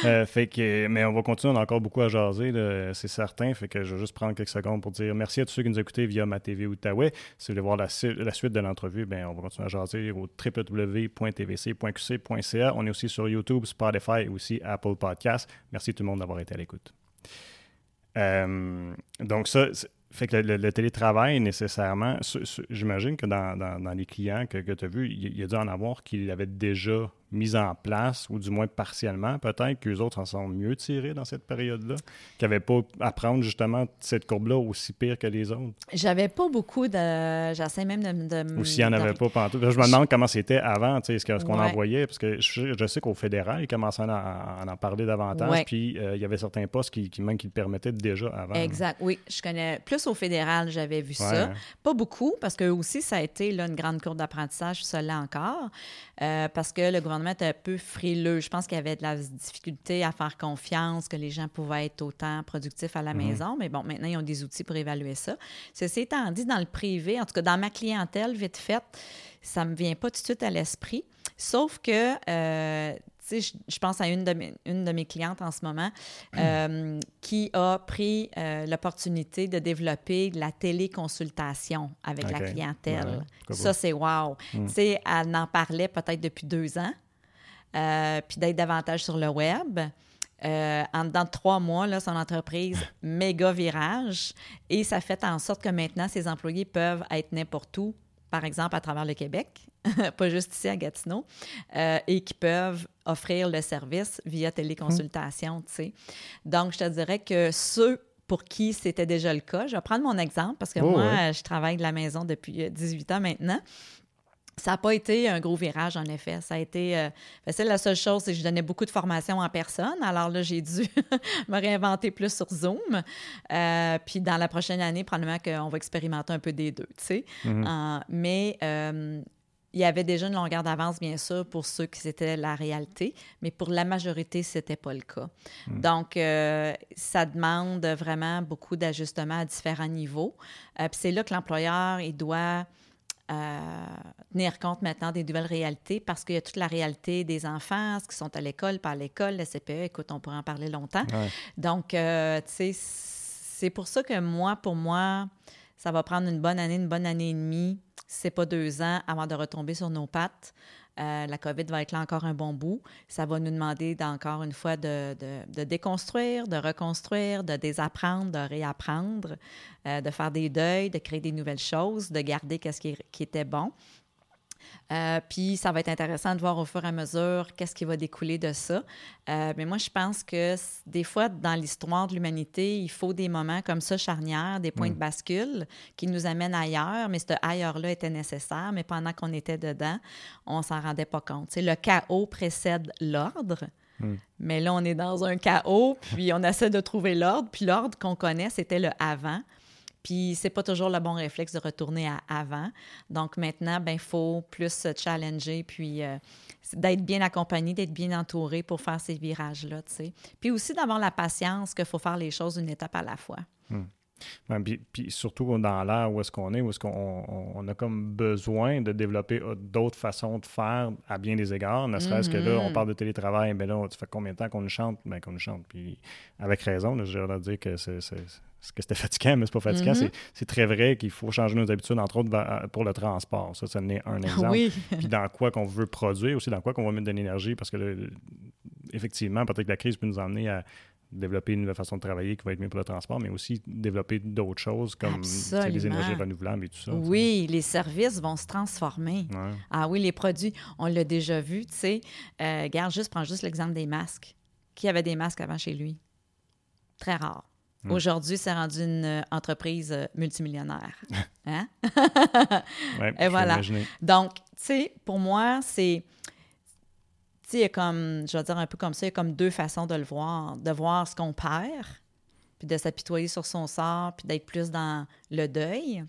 Speaker 1: Euh, fait que, mais on va continuer, on a encore beaucoup à jaser, c'est certain. Fait que je vais juste prendre quelques secondes pour dire merci à tous ceux qui nous écoutent via ma TV Outaouais. Si vous voulez voir la, suite de l'entrevue, ben, on va continuer à jaser au www.tvc.qc.ca. On est aussi sur YouTube, Spotify et aussi Apple Podcasts. Merci tout le monde d'avoir été à l'écoute. Euh, donc ça, fait que le, télétravail, nécessairement, j'imagine que dans, les clients que, que tu as vus, il, y a dû en avoir qui avaient déjà mise en place, ou du moins partiellement, peut-être qu'eux autres en sont mieux tirés dans cette période-là, qu'ils n'avaient pas à prendre justement cette courbe-là aussi pire que les autres?
Speaker 2: J'avais pas beaucoup de. J'essaie même de.
Speaker 1: ou s'il n'y en avait pas pantoute. Je me demande comment c'était avant, tu sais, ce qu'on envoyait, parce que je, sais qu'au fédéral, ils commençaient à, en parler davantage, puis euh, il y avait certains postes qui, qui même qui le permettaient déjà avant.
Speaker 2: Exact, oui. Je connais. Plus au fédéral, j'avais vu ça. Pas beaucoup, parce que aussi, ça a été là, une grande courbe d'apprentissage, cela encore, euh, parce que le gouvernement un peu frileux. Je pense qu'il y avait de la difficulté à faire confiance que les gens pouvaient être autant productifs à la mhm. maison. Mais bon, maintenant, ils ont des outils pour évaluer ça. Ceci étant dit, dans le privé, en tout cas dans ma clientèle, vite fait, ça ne me vient pas tout de suite à l'esprit. Sauf que, euh, je, pense à une de, mes, une de mes clientes en ce moment [CLEARS THROAT] euh, qui a pris euh, l'opportunité de développer la téléconsultation avec la clientèle. ça, c'est wow. Hmm. Tu sais, elle en parlait peut-être depuis deux ans. Euh, puis d'être davantage sur le web. Euh, en dedans de trois mois, là, son entreprise méga virage et ça fait en sorte que maintenant, ses employés peuvent être n'importe où, par exemple à travers le Québec, [LAUGHS] pas juste ici à Gatineau, euh, et qui peuvent offrir le service via téléconsultation. sais. Donc, je te dirais que ceux pour qui c'était déjà le cas, je vais prendre mon exemple parce que oh, moi, je travaille de la maison depuis 18 ans maintenant. Ça n'a pas été un gros virage, en effet. Ça a été. Euh, ben, c'est la seule chose, c'est que je donnais beaucoup de formations en personne. Alors là, j'ai dû [LAUGHS] me réinventer plus sur Zoom. Euh, puis dans la prochaine année, probablement qu'on va expérimenter un peu des deux, tu sais. Mm-hmm. Euh, mais il y avait déjà une longueur d'avance, bien sûr, pour ceux qui c'était la réalité, mais pour la majorité, ce n'était pas le cas. Hmm. Donc, euh, ça demande vraiment beaucoup d'ajustements à différents niveaux. Euh, puis c'est là que l'employeur, il doit euh, tenir compte maintenant des nouvelles réalités parce qu'il y a toute la réalité des enfants, ce qui sont à l'école, pas à l'école, le CPE, écoute, on pourrait en parler longtemps. Donc, tu sais, c'est pour ça que moi, pour moi, ça va prendre une bonne année, une bonne année et demie c'est pas deux ans avant de retomber sur nos pattes. Euh, la COVID va être là encore un bon bout. Ça va nous demander d'encore une fois de, déconstruire, de reconstruire, de désapprendre, de réapprendre, euh, de faire des deuils, de créer des nouvelles choses, de garder ce qui était bon. Euh, puis ça va être intéressant de voir au fur et à mesure qu'est-ce qui va découler de ça. Euh, mais moi, je pense que des fois, dans l'histoire de l'humanité, il faut des moments comme ça charnières, des points mm. de bascule qui nous amènent ailleurs, mais ce ailleurs-là était nécessaire, mais pendant qu'on était dedans, on s'en rendait pas compte. le chaos précède l'ordre. Mm. Mais là, on est dans un chaos, puis on essaie de trouver l'ordre. Puis l'ordre qu'on connaît, c'était le avant. Puis c'est pas toujours le bon réflexe de retourner à avant. Donc maintenant, ben faut plus se challenger, puis euh, d'être bien accompagné, d'être bien entouré pour faire ces virages-là, tu sais. Puis aussi d'avoir la patience qu'il faut faire les choses une étape à la fois.
Speaker 1: Puis, surtout dans l'ère où est-ce qu'on est, où est-ce qu'on a comme besoin de développer euh, d'autres façons de faire à bien des égards, ne serait-ce que là, on mm-hmm. parle de télétravail, mais là, tu fais combien de temps qu'on nous chante? Bien, qu'on nous chante. Puis avec raison, j'ai l'air de dire que c'est que c'était fatigant, mais c'est pas fatigant. Mm-hmm. C'est très vrai qu'il faut changer nos habitudes, entre autres euh, pour le transport. Ça, ça n'est un exemple. Puis dans quoi qu'on veut produire, aussi dans quoi qu'on va mettre de l'énergie, parce que effectivement, peut-être que la crise peut nous emmener à développer une nouvelle façon de travailler qui va être mieux pour le transport, mais aussi développer d'autres choses comme les énergies renouvelables et tout ça.
Speaker 2: Oui, les services vont se transformer. Ah oui, les produits, on l'a déjà vu, tu sais. Euh, regarde, juste, prends juste l'exemple des masques. Qui avait des masques avant chez lui? Très rare. Hmm. Aujourd'hui, c'est rendu une euh, entreprise euh, multimillionnaire. [LAUGHS] Hein? [LAUGHS] Et voilà. Donc, tu sais, pour moi, c'est. Sais, il y a comme, je vais dire un peu comme ça, il y a comme deux façons de le voir. De voir ce qu'on perd, puis de s'apitoyer sur son sort, puis d'être plus dans le deuil.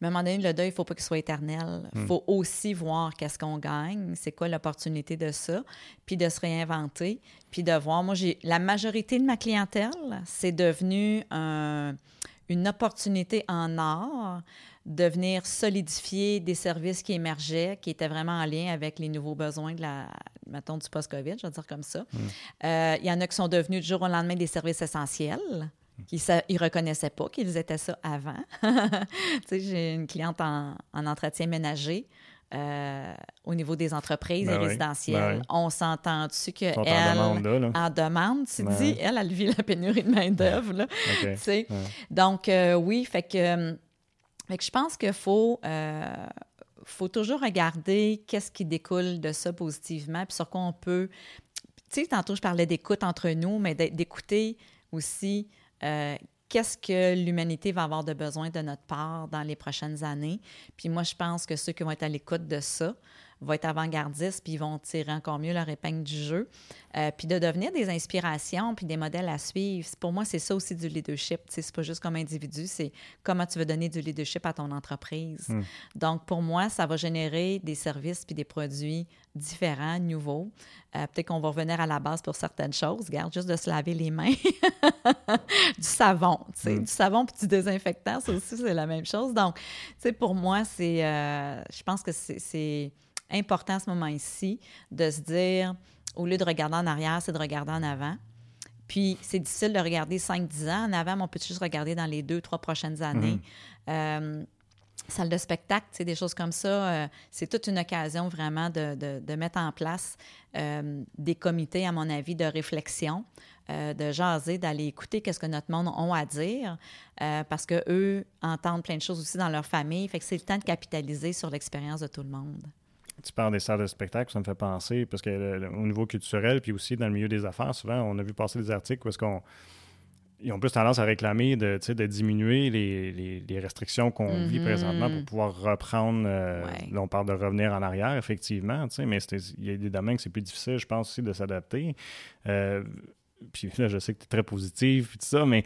Speaker 2: Mais à un moment donné, le deuil, il ne faut pas qu'il soit éternel. Il hmm. faut aussi voir qu'est-ce qu'on gagne, c'est quoi l'opportunité de ça, puis de se réinventer, puis de voir. Moi, j'ai la majorité de ma clientèle, c'est devenu une opportunité en or de venir solidifier des services qui émergeaient, qui étaient vraiment en lien avec les nouveaux besoins de la, mettons, du post-COVID, je vais dire comme ça. Hmm. Euh, il y en a qui sont devenus du jour au lendemain des services essentiels qui ne reconnaissaient pas qu'ils étaient ça avant. [LAUGHS] j'ai une cliente en, entretien ménager. Euh, au niveau des entreprises et ben résidentielles. Ben on s'entend dessus qu'elle, en demande, en demande tu ben dis, elle, elle vit la pénurie de main-d'œuvre. Donc, euh, oui, fait que, je pense qu'il faut, euh, faut toujours regarder qu'est-ce qui découle de ça positivement, puis sur quoi on peut. Tu sais, tantôt, je parlais d'écoute entre nous, mais d'écouter aussi euh, qu'est-ce que l'humanité va avoir de besoin de notre part dans les prochaines années. Puis moi, je pense que ceux qui vont être à l'écoute de ça vont être avant-gardistes, puis ils vont tirer encore mieux leur épingle du jeu. Euh, puis de devenir des inspirations, puis des modèles à suivre. Pour moi, c'est ça aussi du leadership. C'est pas juste comme individu, c'est comment tu veux donner du leadership à ton entreprise. Hmm. Donc, pour moi, ça va générer des services puis des produits différents, nouveaux. Euh, peut-être qu'on va revenir à la base pour certaines choses. Garde juste de se laver les mains. [LAUGHS] du savon, tu sais, hmm. du savon puis du désinfectant, ça aussi, c'est la même chose. Donc, tu sais, pour moi, c'est... Euh, je pense que c'est important à ce moment-ci de se dire au lieu de regarder en arrière, c'est de regarder en avant. Puis, c'est difficile de regarder 5-10 ans en avant, mais on peut juste regarder dans les deux, trois prochaines années. Euh, salle de spectacle, des choses comme ça, euh, c'est toute une occasion vraiment de, mettre en place euh, des comités, à mon avis, de réflexion, de jaser, d'aller écouter qu'est-ce que notre monde a à dire, parce qu'eux entendent plein de choses aussi dans leur famille. Fait que c'est le temps de capitaliser sur l'expérience de tout le monde
Speaker 1: tu parles des salles de spectacle, ça me fait penser, parce que au niveau culturel, puis aussi dans le milieu des affaires, souvent, on a vu passer des articles où est-ce qu'on ils ont plus tendance à réclamer de, de diminuer les, restrictions qu'on vit présentement pour pouvoir reprendre. Euh, là, on parle de revenir en arrière, effectivement, mais il y a des domaines que c'est plus difficile, je pense, aussi, de s'adapter. Euh, puis là, je sais que tu es très positif, et tout ça, mais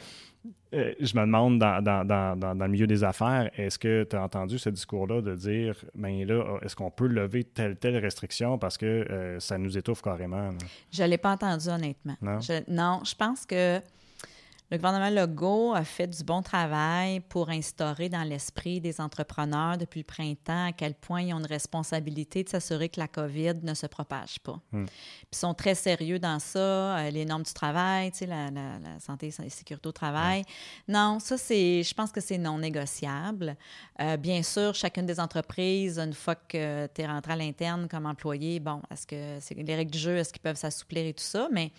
Speaker 1: euh, je me demande dans, dans, dans, dans, le milieu des affaires, est-ce que tu as entendu ce discours-là de dire, ben là, est-ce qu'on peut lever telle, telle restriction parce que euh, ça nous étouffe carrément?
Speaker 2: Je ne l'ai pas entendu, honnêtement. Non, je, non, je pense que le gouvernement Legault a fait du bon travail pour instaurer dans l'esprit des entrepreneurs depuis le printemps à quel point ils ont une responsabilité de s'assurer que la COVID ne se propage pas. Puis ils sont très sérieux dans ça, euh, les normes du travail, tu sais, la, santé et la sécurité au travail. Non, ça, c'est, je pense que c'est non négociable. Euh, bien sûr, chacune des entreprises, une fois que tu es rentré à l'interne comme employé, bon, est-ce que c'est les règles du jeu, est-ce qu'ils peuvent s'assouplir et tout ça, mais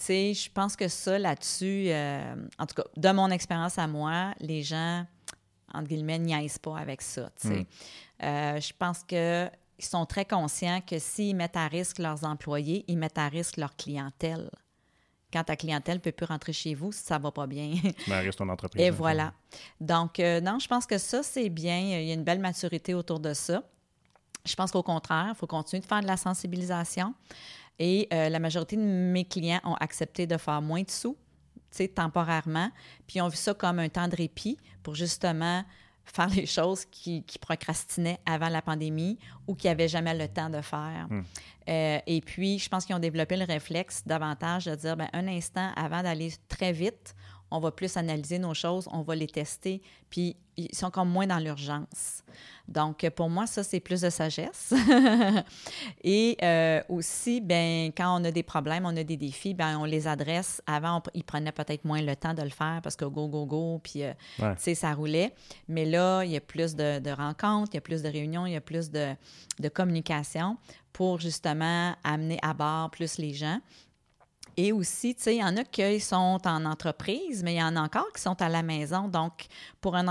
Speaker 2: tu sais, je pense que ça, là-dessus, euh, en tout cas, de mon expérience à moi, les gens, entre guillemets, niaisent pas avec ça. Hmm. Euh, je pense qu'ils sont très conscients que s'ils mettent à risque leurs employés, ils mettent à risque leur clientèle. Quand ta clientèle ne peut plus rentrer chez vous, ça ne va pas bien. [LAUGHS]
Speaker 1: Mais reste ton entreprise.
Speaker 2: Et voilà. Donc, euh, non, je pense que ça, c'est bien. Il y a une belle maturité autour de ça. Je pense qu'au contraire, il faut continuer de faire de la sensibilisation. Et euh, la majorité de mes clients ont accepté de faire moins de sous, temporairement, puis ont vu ça comme un temps de répit pour justement faire les choses qui, procrastinaient avant la pandémie ou qui n'avaient jamais le temps de faire. Hmm. Euh, et puis, je pense qu'ils ont développé le réflexe davantage de dire, bien, un instant, avant d'aller très vite, on va plus analyser nos choses, on va les tester, puis ils sont comme moins dans l'urgence. Donc, pour moi, ça, c'est plus de sagesse. [LAUGHS] Et euh, aussi, ben, quand on a des problèmes, on a des défis, ben, on les adresse. Avant, ils prenaient peut-être moins le temps de le faire parce que go, go, go, puis, euh, tu sais, ça roulait. Mais là, il y a plus de, rencontres, il y a plus de réunions, il y a plus de, de communication pour justement amener à bord plus les gens. Et aussi, tu sais, il y en a qui sont en entreprise, mais il y en a encore qui sont à la maison. Donc, pour un,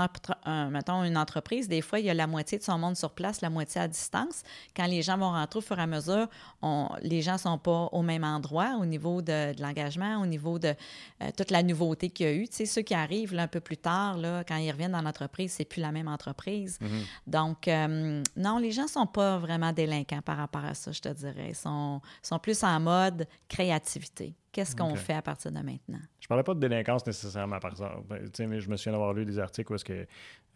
Speaker 2: mettons, une entreprise, des fois, il y a la moitié de son monde sur place, la moitié à distance. Quand les gens vont rentrer au fur et à mesure, on, les gens ne sont pas au même endroit au niveau de, l'engagement, au niveau de euh, toute la nouveauté qu'il y a eu. Tu sais, ceux qui arrivent un peu plus tard, là, quand ils reviennent dans l'entreprise, c'est plus la même entreprise. Mm-hmm. Donc, euh, non, les gens ne sont pas vraiment délinquants par rapport à ça, je te dirais. Ils sont, sont plus en mode créativité. Qu'est-ce qu'on fait à partir de maintenant?
Speaker 1: Je parlais pas de délinquance nécessairement, par exemple. Ben, mais je me souviens d'avoir lu des articles où est-ce que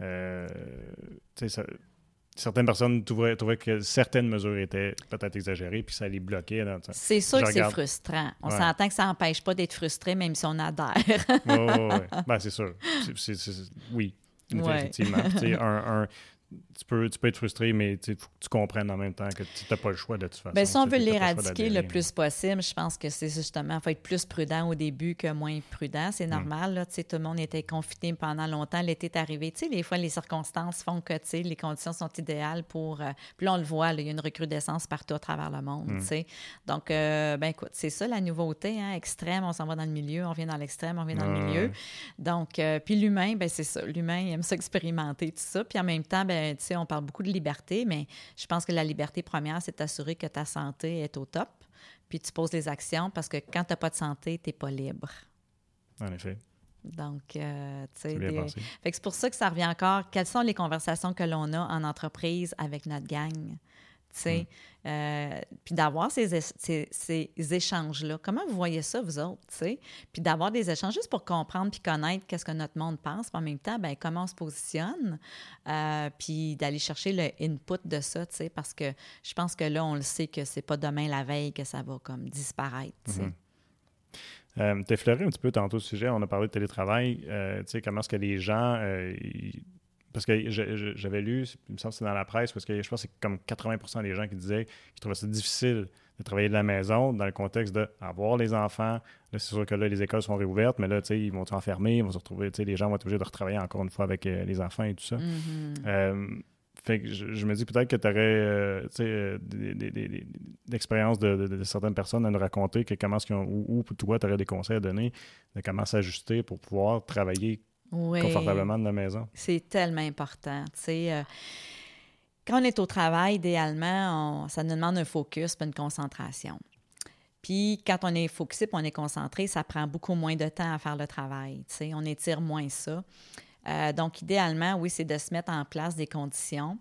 Speaker 1: euh, certaines personnes trouvaient, que certaines mesures étaient peut-être exagérées, puis ça les bloquait.
Speaker 2: C'est sûr que c'est frustrant. On s'entend que ça n'empêche pas d'être frustré, même si on adhère.
Speaker 1: oui, ben, c'est sûr. oui, effectivement. un, un, tu peux, tu peux être frustré, mais il faut que tu comprennes en même temps que tu n'as pas le choix de toute façon.
Speaker 2: Bien, si on veut l'éradiquer le plus possible, je pense que c'est justement, il faut être plus prudent au début que moins prudent. C'est mm. normal. Là, tout le monde était confiné pendant longtemps. L'été est arrivé. sais, les fois, les circonstances font que les conditions sont idéales pour. Euh, puis là, on le voit, il y a une recrudescence partout à travers le monde. Mm. sais. Donc, euh, ben écoute, c'est ça la nouveauté. Hein, extrême, on s'en va dans le milieu, on vient dans l'extrême, on vient dans le milieu. Donc, euh, puis l'humain, ben c'est ça. L'humain, il aime s'expérimenter, tout ça. Puis en même temps, ben, tu sais, on parle beaucoup de liberté, mais je pense que la liberté première, c'est d'assurer que ta santé est au top, puis tu poses les actions parce que quand tu n'as pas de santé, tu n'es pas libre.
Speaker 1: En effet.
Speaker 2: Donc, euh, tu sais, c'est pour ça que ça revient encore. Quelles sont les conversations que l'on a en entreprise avec notre gang? Mm. Euh, puis d'avoir ces, ces, échanges-là. Comment vous voyez ça, vous autres? sais? Puis d'avoir des échanges juste pour comprendre puis connaître qu'est-ce que notre monde pense, puis en même temps, ben, comment on se positionne, euh, puis d'aller chercher le input de ça, sais, parce que je pense que là, on le sait que c'est pas demain la veille que ça va comme disparaître.
Speaker 1: Euh, tu effleuré un petit peu tantôt le sujet, on a parlé de télétravail, tu sais, comment est-ce que les gens, parce que j'avais lu, il me semble que c'est dans la presse, parce que je pense que c'est comme 80% des gens qui disaient qu'ils trouvaient ça difficile de travailler de la maison dans le contexte d'avoir les enfants. Là, c'est sûr que là, les écoles sont réouvertes, mais là, tu sais, ils vont s'enfermer, ils vont se retrouver, tu sais, les gens vont être obligés de retravailler encore une fois avec euh, les enfants et tout ça.
Speaker 2: Mm-hmm.
Speaker 1: Euh, fait que je, me dis peut-être que tu aurais euh, tu sais, des, expériences de, certaines personnes à nous raconter que comment ce ou, ou toi, tu aurais des conseils à donner de comment s'ajuster pour pouvoir travailler confortablement de la maison.
Speaker 2: C'est tellement important. Tu sais, euh, quand on est au travail, idéalement, ça nous demande un focus et une concentration. Puis quand on est focusé on est concentré, ça prend beaucoup moins de temps à faire le travail. Tu sais, on étire moins ça. Euh, donc, idéalement, oui, c'est de se mettre en place des conditions.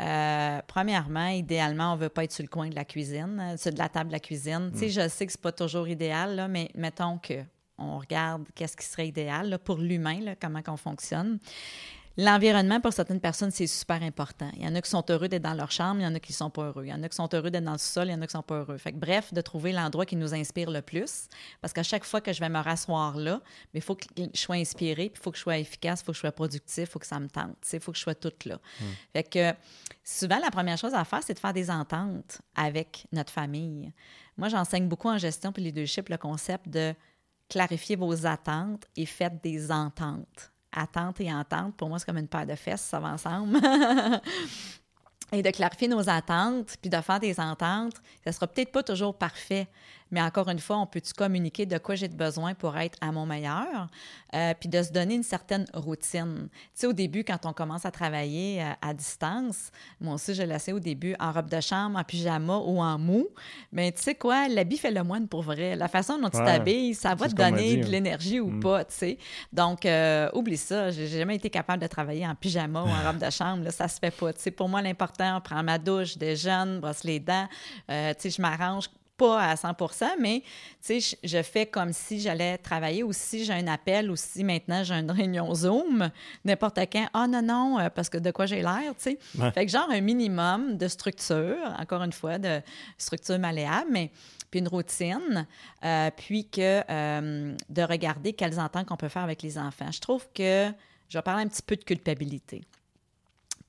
Speaker 2: Euh, premièrement, idéalement, on ne veut pas être sur le coin de la cuisine, sur de la table de la cuisine. Tu sais, mm. je sais que ce n'est pas toujours idéal, là, mais mettons que on regarde qu'est-ce qui serait idéal pour l'humain, comment on fonctionne. L'environnement, pour certaines personnes, c'est super important. Il y en a qui sont heureux d'être dans leur chambre, il y en a qui ne sont pas heureux. Il y en a qui sont heureux d'être dans le sol, il y en a qui ne sont pas heureux. Fait que, bref, de trouver l'endroit qui nous inspire le plus. Parce qu'à chaque fois que je vais me rasseoir là, il faut que je sois inspirée, puis il faut que je sois efficace, il faut que je sois productif, il faut que ça me tente. Il faut que je sois toute là. Hmm. Fait que souvent, la première chose à faire, c'est de faire des ententes avec notre famille. Moi, j'enseigne beaucoup en gestion puis leadership le concept de clarifier vos attentes et faites des ententes attente et entente, pour moi, c'est comme une paire de fesses, ça va ensemble. [LAUGHS] et de clarifier nos attentes, puis de faire des ententes, ça sera peut-être pas toujours parfait, mais encore une fois, on peut-tu communiquer de quoi j'ai besoin pour être à mon meilleur, euh, puis de se donner une certaine routine? Tu sais, au début, quand on commence à travailler euh, à, distance, moi aussi, je laissais au début en robe de chambre, en pyjama ou en mou, mais tu sais quoi, l'habit fait le moine pour vrai. La façon dont tu t'habilles, ça va te donner de l'énergie ou mm. pas, tu sais. Donc, euh, oublie ça, j'ai jamais été capable de travailler en pyjama ou en [LAUGHS] robe de chambre, là, ça se fait pas. Tu sais, pour moi, l'important, prendre ma douche, déjeune, brosse les dents, tu sais, je m'arrange pas à 100% mais sais, je fais comme si j'allais travailler ou si j'ai un appel ou si maintenant j'ai une [LAUGHS] réunion Zoom, n'importe quand. Ah non, non, euh, parce que de quoi j'ai l'air, tu sais. Fait que genre un minimum de structure, encore une fois, de structure malléable, mais puis une routine, euh, puis que euh, de regarder quelles ententes qu'on peut faire avec les enfants. Je trouve que je vais parler un petit peu de culpabilité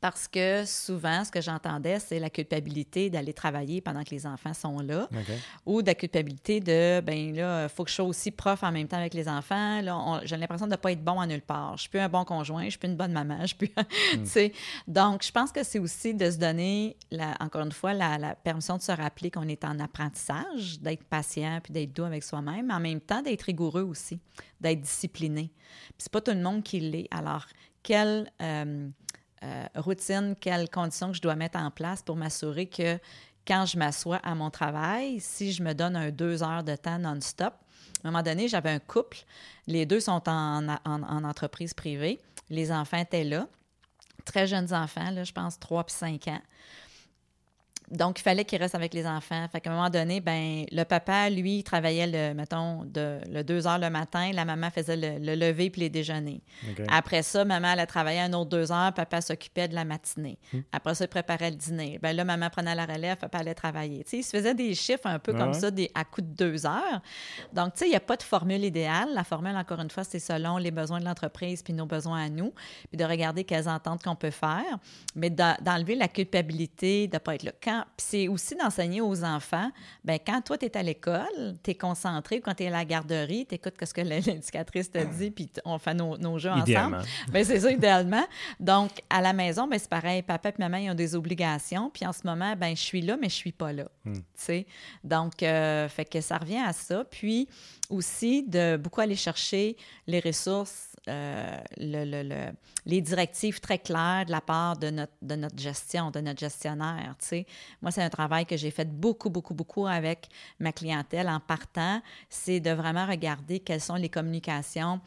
Speaker 2: parce que souvent, ce que j'entendais, c'est la culpabilité d'aller travailler pendant que les enfants sont là, ou de la culpabilité de, ben là, il faut que je sois aussi prof en même temps avec les enfants. Là, j'ai l'impression de ne pas être bon à nulle part. Je suis plus un bon conjoint, je suis plus une bonne maman, je suis plus, hmm. Donc, je pense que c'est aussi de se donner, la, encore une fois, la, permission de se rappeler qu'on est en apprentissage, d'être patient, puis d'être doux avec soi-même, mais en même temps d'être rigoureux aussi, d'être discipliné. Puis c'est pas tout le monde qui l'est. Alors, quel... Euh, euh, routine, quelles conditions que je dois mettre en place pour m'assurer que quand je m'assois à mon travail, si je me donne deux heures de temps non-stop, à un moment donné, j'avais un couple, les deux sont en, entreprise privée, les enfants étaient là, très jeunes enfants, là, je pense trois puis cinq ans donc, il fallait qu'il reste avec les enfants. Fait qu'à un moment donné, ben le papa, lui, travaillait, le, mettons, de, le 2 heures le matin. La maman faisait le, lever puis les déjeuners. Après ça, maman, elle travaillait un autre deux heures. Papa s'occupait de la matinée. Hmm. Après ça, il préparait le dîner. Ben là, maman prenait la relève, papa allait travailler. Tu sais, il se faisait des chiffres un peu comme ça, des, à coup de deux heures. Donc, tu sais, il n'y a pas de formule idéale. La formule, encore une fois, c'est selon les besoins de l'entreprise puis nos besoins à nous. Puis de regarder quelles ententes qu'on peut faire. Mais d'enlever la culpabilité de ne pas être là c'est aussi d'enseigner aux enfants, ben quand toi, tu es à l'école, tu es concentré, quand tu es à la garderie, tu écoutes ce que l'indicatrice [LAUGHS] te dit, puis on fait nos, nos jeux ensemble. Ben, c'est ça, idéalement. Donc, à la maison, ben, c'est pareil. Papa et maman, ils ont des obligations. Puis en ce moment, ben, je suis là, mais je suis pas là. Hmm. sais. Donc, euh, fait que ça revient à ça. Puis aussi, de beaucoup aller chercher les ressources le, les directives très claires de la part de notre, de notre gestion, de notre gestionnaire. Moi, c'est un travail que j'ai fait beaucoup, beaucoup, beaucoup avec ma clientèle en partant, c'est de vraiment regarder quelles sont les communications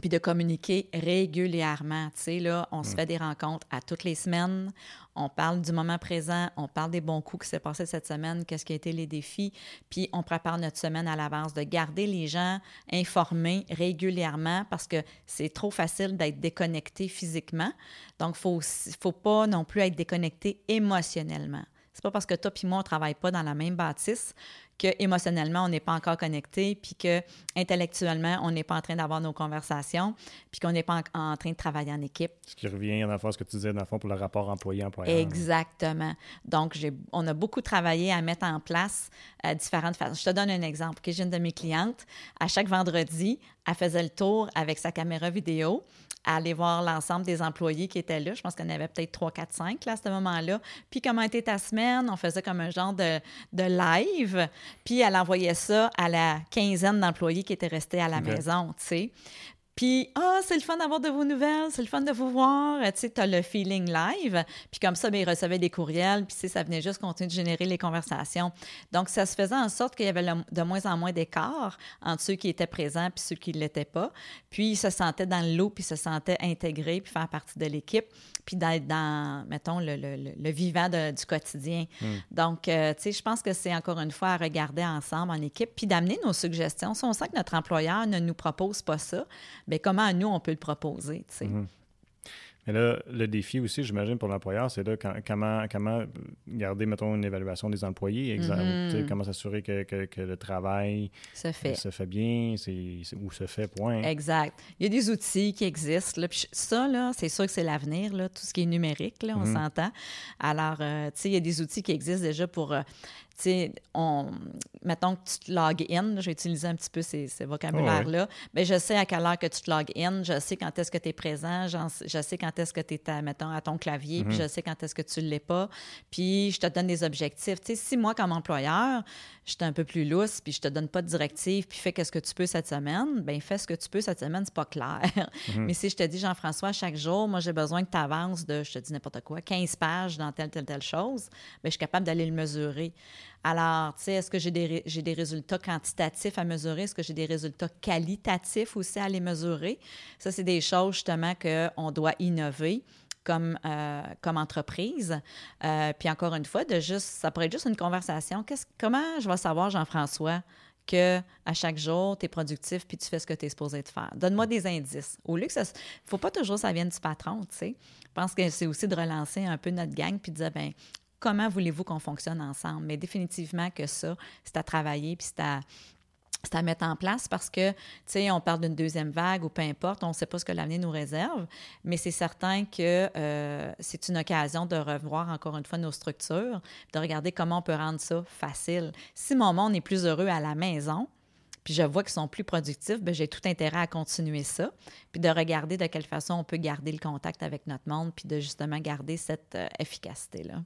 Speaker 2: puis de communiquer régulièrement. Tu sais, là, on se fait des rencontres à toutes les semaines, on parle du moment présent, on parle des bons coups qui s'est passé cette semaine, qu'est-ce qui a été les défis, puis on prépare notre semaine à l'avance, de garder les gens informés régulièrement parce que c'est trop facile d'être déconnecté physiquement. Donc, il ne faut pas non plus être déconnecté émotionnellement. C'est pas parce que toi et moi, on travaille pas dans la même bâtisse qu'émotionnellement, on n'est pas encore connecté, puis que intellectuellement, on n'est pas en train d'avoir nos conversations, puis qu'on n'est pas en, train de travailler en équipe.
Speaker 1: Ce qui revient en à ce que tu disais, dans le fond, pour le rapport employé-employeur.
Speaker 2: Exactement. Donc, on a beaucoup travaillé à mettre en place euh, différentes façons. Je te donne un exemple. Que j'ai une de mes clientes, à chaque vendredi, elle faisait le tour avec sa caméra vidéo aller voir l'ensemble des employés qui étaient là. Je pense qu'on avait peut-être 3, 4, 5 là, à ce moment-là. Puis comment était ta semaine? On faisait comme un genre de, de live. Puis elle envoyait ça à la quinzaine d'employés qui étaient restés à la maison, tu sais. Puis, ah, c'est le fun d'avoir de vos nouvelles, c'est le fun de vous voir. Tu sais, tu as le feeling live. Puis comme ça, bien, ils recevaient des courriels, puis ça venait juste continuer de générer les conversations. Donc, ça se faisait en sorte qu'il y avait de moins en moins d'écart entre ceux qui étaient présents puis ceux qui ne l'étaient pas. Puis, ils se sentaient dans le lot, puis ils se sentaient intégrés, puis faire partie de l'équipe, puis d'être dans, mettons, le, le, le vivant du quotidien. Hmm. Donc, euh, tu sais, je pense que c'est encore une fois à regarder ensemble en équipe, puis d'amener nos suggestions. Si on sent que notre employeur ne nous propose pas ça, bien, comment nous, on peut le proposer, tu sais?
Speaker 1: Hmm. Mais là, le défi aussi, j'imagine, pour l'employeur, c'est là comment, comment garder, mettons, une évaluation des employés, exemple, mm-hmm. comment s'assurer que, que, le travail
Speaker 2: se fait,
Speaker 1: se fait bien, ou se fait, point.
Speaker 2: Exact. Il y a des outils qui existent. Là, ça, là, c'est sûr que c'est l'avenir, là, tout ce qui est numérique, là, on mm-hmm. s'entend. Alors, euh, tu sais, il y a des outils qui existent déjà pour euh, sais, on, mettons que tu te log in, j'ai utilisé un petit peu ces, vocabulaires-là, mais je sais à quelle heure que tu te log in, je sais quand est-ce que tu es présent, je sais quand est-ce que tu es, à, mettons, à ton clavier, puis je sais quand est-ce que tu ne l'es pas, puis je te donne des objectifs. Tu sais, si moi, comme employeur, je suis un peu plus lousse, puis je te donne pas de directive, puis fais ce que tu peux cette semaine, bien, fais ce que tu peux cette semaine, c'est pas clair. Mhm. Mais si je te dis, Jean-François, chaque jour, moi, j'ai besoin que tu avances de, je te dis n'importe quoi, 15 pages dans telle, telle, telle chose, bien, je suis capable d'aller le mesurer. Alors, tu sais, est-ce que j'ai des, des, résultats quantitatifs à mesurer? Est-ce que j'ai des résultats qualitatifs aussi à les mesurer? Ça, c'est des choses justement qu'on doit innover. Comme, euh, comme entreprise. Euh, puis encore une fois, de juste, ça pourrait être juste une conversation. comment je vais savoir, Jean-François, que à chaque jour, tu es productif puis tu fais ce que tu es supposé de faire? Donne-moi des indices. Au lieu que ça. faut pas toujours que ça vienne du patron, tu sais. Je pense que c'est aussi de relancer un peu notre gang puis de dire, ben comment voulez-vous qu'on fonctionne ensemble? Mais définitivement que ça, c'est à travailler, puis c'est à, à mettre en place parce que, tu sais, on parle d'une deuxième vague ou peu importe, on ne sait pas ce que l'avenir nous réserve, mais c'est certain que euh, c'est une occasion de revoir encore une fois nos structures, de regarder comment on peut rendre ça facile. Si mon monde est plus heureux à la maison, puis je vois qu'ils sont plus productifs, bien, j'ai tout intérêt à continuer ça, puis de regarder de quelle façon on peut garder le contact avec notre monde, puis de justement garder cette euh, efficacité-là.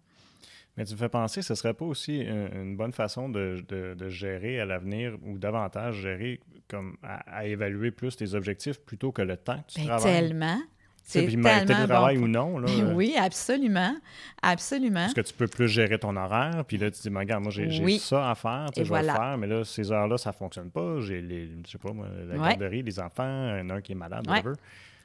Speaker 1: Mais tu me fais penser, ce serait pas aussi une, bonne façon de, gérer à l'avenir ou davantage gérer comme à, évaluer plus tes objectifs plutôt que le temps que tu
Speaker 2: ben,
Speaker 1: travailles?
Speaker 2: Tellement. C'est tellement
Speaker 1: travail ou non. Là,
Speaker 2: ben oui, absolument. Absolument.
Speaker 1: Parce que tu peux plus gérer ton horaire, puis là, tu dis, regarde, moi, j'ai ça à faire, tu sais, je vais le faire, mais là, ces heures-là, ça ne fonctionne pas. J'ai, les, je sais pas, moi, la garderie, les enfants, un, un qui est malade, ouais. whatever.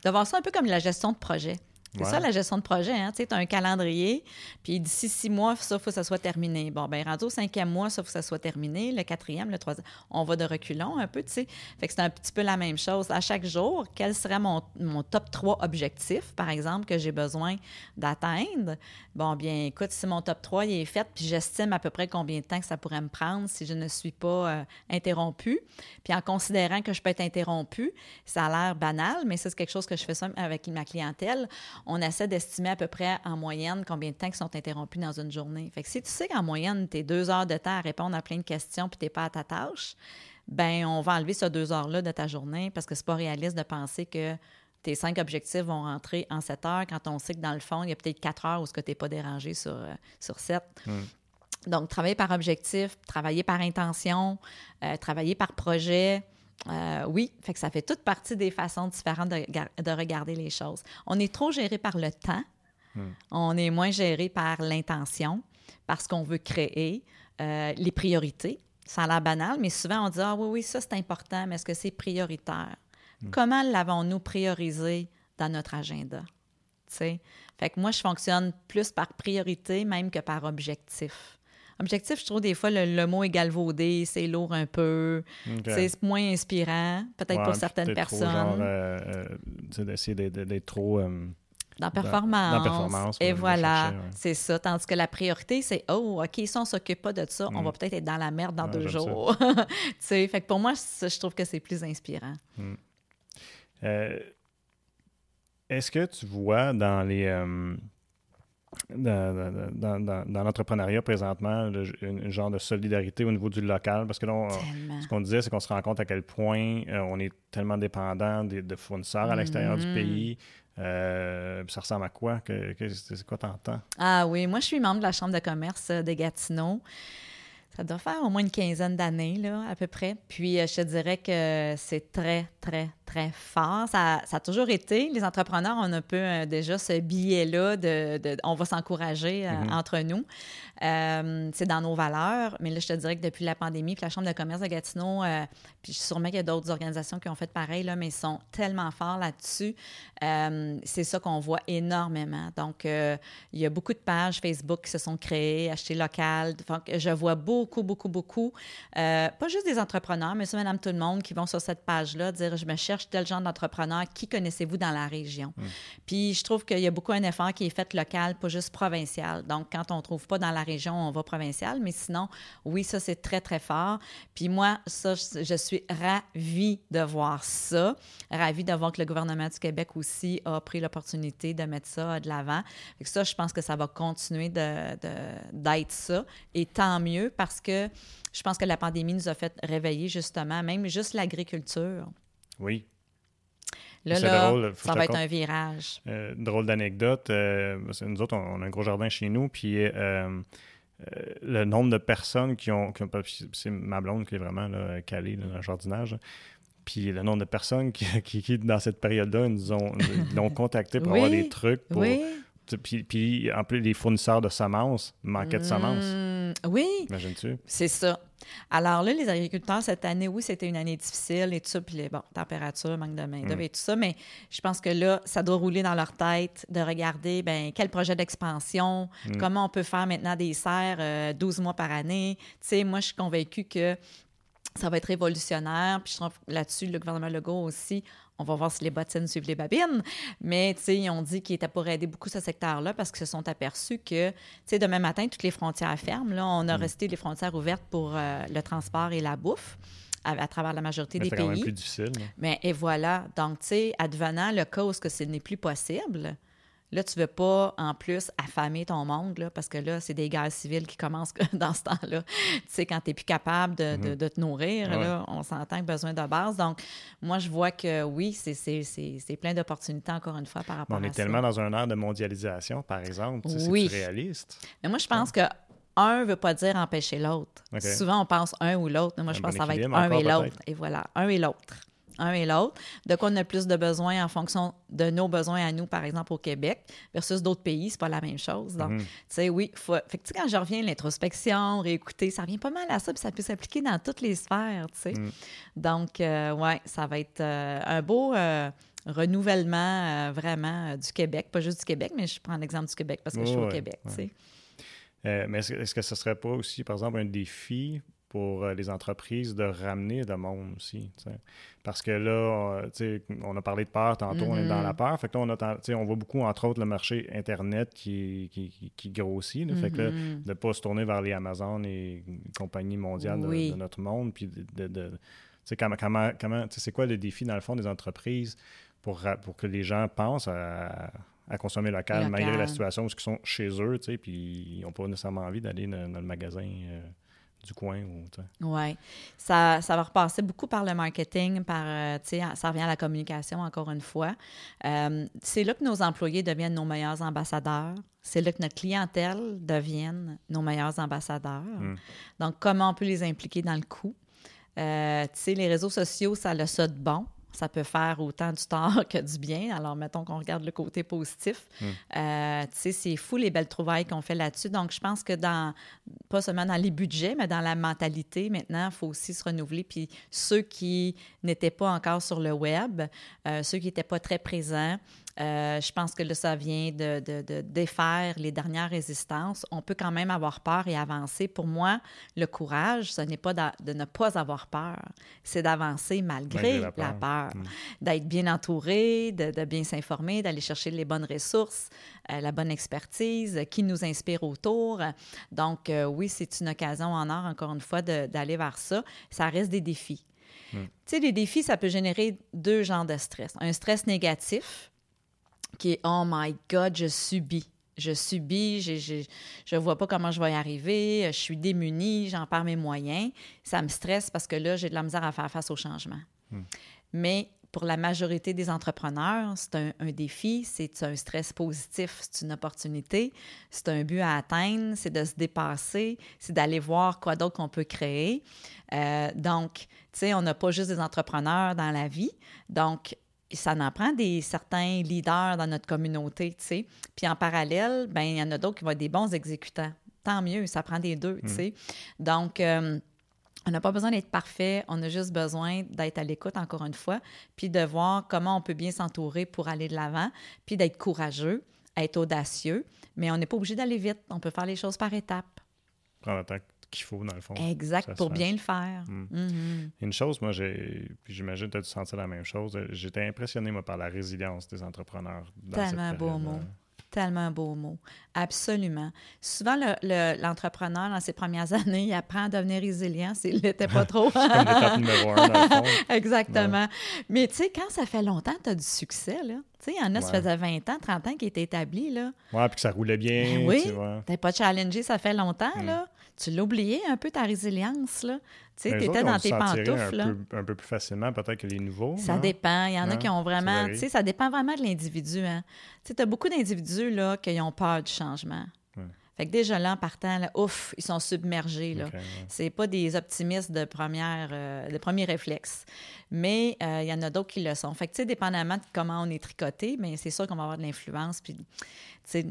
Speaker 2: De voir ça un peu comme la gestion de projet. C'est ça la gestion de projet. Hein? Tu as un calendrier, puis d'ici six mois, ça, il faut que ça soit terminé. Bon, ben rendu au cinquième mois, ça, il faut que ça soit terminé. Le quatrième, le troisième, on va de reculons un peu, tu sais. Fait que c'est un petit peu la même chose. À chaque jour, quel serait mon, mon top 3 objectifs, par exemple, que j'ai besoin d'atteindre? Bon, bien, écoute, si mon top 3 il est fait, puis j'estime à peu près combien de temps que ça pourrait me prendre si je ne suis pas euh, interrompue. Puis en considérant que je peux être interrompue, ça a l'air banal, mais c'est quelque chose que je fais ça avec ma clientèle on essaie d'estimer à peu près en moyenne combien de temps ils sont interrompus dans une journée. Fait que si tu sais qu'en moyenne, tu es deux heures de temps à répondre à plein de questions puis tu n'es pas à ta tâche, ben on va enlever ces deux heures-là de ta journée parce que c'est pas réaliste de penser que tes cinq objectifs vont rentrer en sept heures quand on sait que dans le fond, il y a peut-être quatre heures où ce que tu n'es pas dérangé sur, euh, sur sept. Donc, travailler par objectif, travailler par intention, euh, travailler par projet, euh, oui, fait que ça fait toute partie des façons différentes de, regarder les choses. On est trop géré par le temps, hmm. on est moins géré par l'intention, parce qu'on veut créer euh, les priorités. Ça a l'air banal, mais souvent on dit Ah oui, oui, ça c'est important, mais est-ce que c'est prioritaire? Hmm. Comment l'avons-nous priorisé dans notre agenda? Fait que moi, je fonctionne plus par priorité même que par objectif. Objectif, je trouve des fois le, mot est galvaudé, c'est lourd un peu, c'est moins inspirant, peut-être pour certaines personnes. Trop
Speaker 1: euh, euh, d'essayer d'être trop. Euh,
Speaker 2: dans performance. performance et voilà, c'est ça. Tandis que la priorité, c'est oh, OK, si on ne s'occupe pas de ça, on va mm. peut-être être dans la merde dans deux jours. [LAUGHS] tu sais, fait que pour moi, je trouve que c'est plus inspirant.
Speaker 1: Mm. Est-ce que tu vois dans les dans, dans, l'entrepreneuriat présentement, un, genre de solidarité au niveau du local. Parce que là, ce qu'on disait, c'est qu'on se rend compte à quel point euh, on est tellement dépendant de, fournisseurs à l'extérieur du mm-hmm. pays. Euh, ça ressemble à quoi? Que, c'est quoi t'entends?
Speaker 2: Ah oui, moi, je suis membre de la Chambre de commerce de Gatineau. Ça doit faire au moins une quinzaine d'années, là, à peu près. Puis, euh, je te dirais que c'est très, très, très fort. Ça, ça, a toujours été. Les entrepreneurs, on a un peu euh, déjà ce billet-là de, on va s'encourager euh, mm-hmm. entre nous. C'est dans nos valeurs. Mais là, je te dirais que depuis la pandémie, puis la Chambre de commerce de Gatineau, puis sûrement qu'il y a d'autres organisations qui ont fait pareil, là, mais ils sont tellement forts là-dessus. c'est ça qu'on voit énormément. Donc, il y a beaucoup de pages Facebook qui se sont créées, acheter local. Donc, je vois beaucoup beaucoup, beaucoup. Euh, pas juste des entrepreneurs, mais c'est madame tout le monde qui vont sur cette page-là dire je me cherche tel genre d'entrepreneur, qui connaissez-vous dans la région? Hmm. Puis je trouve qu'il y a beaucoup un effort qui est fait local, pas juste provincial. Donc, quand on ne trouve pas dans la région, on va provincial, mais sinon, oui, ça, c'est très, très fort. Puis moi, ça, je suis ravie de voir ça, ravie de voir que le gouvernement du Québec aussi a pris l'opportunité de mettre ça de l'avant. Ça, je pense que ça va continuer d'être ça. Et tant mieux parce que je pense que la pandémie nous a fait réveiller justement, même juste l'agriculture.
Speaker 1: Oui.
Speaker 2: Là, là ça va être un virage.
Speaker 1: Euh, drôle d'anecdote. Euh, nous autres, on, a un gros jardin chez nous, puis euh, le nombre de personnes qui ont. c'est ma blonde qui est vraiment là, calée dans le jardinage. Puis le nombre de personnes qui, [LAUGHS] qui, dans cette période-là, nous ont, l'ont contacté pour avoir des trucs. Pour, oui. Puis, puis, en plus, les fournisseurs de semences manquaient de semences.
Speaker 2: Mmh, oui.
Speaker 1: Imagines-tu?
Speaker 2: C'est ça. Alors là, les agriculteurs, cette année, oui, c'était une année difficile et tout ça, puis les, bon, température, manque de main-d'œuvre mmh. et tout ça, mais je pense que là, ça doit rouler dans leur tête de regarder, ben quel projet d'expansion, mmh. comment on peut faire maintenant des serres 12 euh, mois par année. Tu sais, moi, je suis convaincue que ça va être révolutionnaire. Puis je trouve là-dessus, le gouvernement Legault aussi, on va voir si les bottines suivent les babines. Mais, tu sais, ils ont dit qu'ils étaient pour aider beaucoup ce secteur-là parce qu'ils se sont aperçus que, tu sais, demain matin, toutes les frontières ferment. Là, on a mm. resté les frontières ouvertes pour euh, le transport et la bouffe. À, travers la majorité des pays. C'est
Speaker 1: plus difficile.
Speaker 2: Mais et voilà. Donc, tu sais, advenant le cas où ce n'est plus possible, Là, tu ne veux pas, en plus, affamer ton monde, là, parce que là, c'est des guerres civiles qui commencent [LAUGHS] dans ce temps-là. Tu sais, quand tu n'es plus capable de, de, mhm. te nourrir, là, on s'entend que besoin de base. Donc, moi, je vois que oui, c'est plein d'opportunités, encore une fois, par rapport à
Speaker 1: ça. On est tellement dans un air de mondialisation, par exemple.
Speaker 2: Oui.
Speaker 1: C'est réaliste.
Speaker 2: Mais moi, je pense que un ne veut pas dire empêcher l'autre. Souvent, on pense un ou l'autre. Moi, je pense que ça va être un et l'autre. Et voilà, un et l'autre un et l'autre, de quoi on a plus de besoins en fonction de nos besoins à nous, par exemple au Québec, versus d'autres pays, c'est pas la même chose. Donc, mhm. tu sais, oui, faut, fait quand je reviens, l'introspection, réécouter, ça revient pas mal à ça, puis ça peut s'appliquer dans toutes les sphères, tu sais. Mhm. Donc, euh, ouais, ça va être euh, un beau euh, renouvellement vraiment du Québec, pas juste du Québec, mais je prends l'exemple du Québec parce que je suis au Québec, tu sais.
Speaker 1: mais est-ce que ce serait pas aussi, par exemple, un défi pour euh, les entreprises de ramener le monde aussi. Parce que là, on a parlé de peur tantôt, on est dans la mm-hmm. peur. Fait que là, on, a, on voit beaucoup, entre autres, le marché Internet qui, qui, grossit. Fait que mm-hmm. de ne pas se tourner vers les Amazon et compagnies mondiales de, notre monde. Puis de, de comment, comment, comment c'est quoi le défi, dans le fond, des entreprises pour, pour que les gens pensent à, consommer local, malgré la situation où ils sont chez eux, puis ils n'ont pas nécessairement envie d'aller dans, le magasin. Euh, du coin.
Speaker 2: Oui. Ça, ça va repasser beaucoup par le marketing, par, euh, sais, ça revient à la communication, encore une fois. Euh, c'est là que nos employés deviennent nos meilleurs ambassadeurs. C'est là que notre clientèle devienne nos meilleurs ambassadeurs. Hmm. Donc, comment on peut les impliquer dans le coup? Euh, tu sais, les réseaux sociaux, ça a ça de bon ça peut faire autant du tort [LAUGHS] que du bien. Alors, mettons qu'on regarde le côté positif. Hmm. Euh, tu sais, c'est fou les belles trouvailles qu'on fait là-dessus. Donc, je pense que dans, pas seulement dans les budgets, mais dans la mentalité, maintenant, il faut aussi se renouveler. Puis ceux qui n'étaient pas encore sur le web, euh, ceux qui n'étaient pas très présents, euh, je pense que là, ça vient de, de, défaire les dernières résistances. On peut quand même avoir peur et avancer. Pour moi, le courage, ce n'est pas de, ne pas avoir peur, c'est d'avancer malgré, la peur, mm. d'être bien entouré, de, bien s'informer, d'aller chercher les bonnes ressources, euh, la bonne expertise qui nous inspire autour. Donc, euh, oui, c'est une occasion en or, encore une fois, d'aller vers ça. Ça reste des défis. Mm. Tu sais, les défis, ça peut générer deux genres de stress. Un stress négatif, qui est Oh my God, je subis. Je subis, je ne vois pas comment je vais y arriver, je suis démunie, j'en perds mes moyens. Ça me stresse parce que là, j'ai de la misère à faire face au changement. Hmm. Mais pour la majorité des entrepreneurs, c'est un, défi, c'est un stress positif, c'est une opportunité, c'est un but à atteindre, c'est de se dépasser, c'est d'aller voir quoi d'autre qu'on peut créer. Euh, donc, tu sais, on n'a pas juste des entrepreneurs dans la vie. Donc, ça en prend des certains leaders dans notre communauté, tu sais. Puis en parallèle, ben il y en a d'autres qui vont être des bons exécutants. Tant mieux, ça prend des deux, tu mmh. sais. Donc, euh, on n'a pas besoin d'être parfait, on a juste besoin d'être à l'écoute, encore une fois, puis de voir comment on peut bien s'entourer pour aller de l'avant, puis d'être courageux, être audacieux, mais on n'est pas obligé d'aller vite, on peut faire les choses par étapes.
Speaker 1: Qu'il faut, dans le fond.
Speaker 2: Exact, pour bien le faire. Hmm.
Speaker 1: Mm-hmm. Une chose, moi, j'ai, puis j'imagine que tu as dû sentir la même chose, j'étais impressionné, moi, par la résilience des entrepreneurs.
Speaker 2: Dans Tellement beau mot. Tellement un beau mot. Absolument. Souvent, l'entrepreneur, dans ses premières [LAUGHS] années, il apprend à devenir résilient s'il n'était pas [LAUGHS] trop.
Speaker 1: C'est comme l'étape numéro un, dans le fond. [LAUGHS]
Speaker 2: Exactement. Mais tu sais, quand ça fait longtemps que tu as du succès, là, tu sais, il y en a, ça faisait 20 ans, 30 ans qui étaient établis, là.
Speaker 1: Ouais, puis que ça roulait bien.
Speaker 2: Ben oui, tu n'es pas challengé, ça fait longtemps, mm. là. Tu l'as oublié un peu, ta résilience, là. Tu sais, tu étais dans tes pantoufles.
Speaker 1: Un, peu, un peu plus facilement peut-être que les nouveaux.
Speaker 2: Ça dépend. Il y en a qui ont vraiment. Tu sais, ça dépend vraiment de l'individu. Hein. Tu sais, tu as beaucoup d'individus là, qui ont peur du changement. Fait que déjà là, en partant, là, ouf, ils sont submergés. Là. C'est pas des optimistes de première, euh, de premier réflexe. Mais euh, il y en a d'autres qui le sont. Fait que, tu sais, dépendamment de comment on est tricoté, mais c'est sûr qu'on va avoir de l'influence. Puis, tu sais,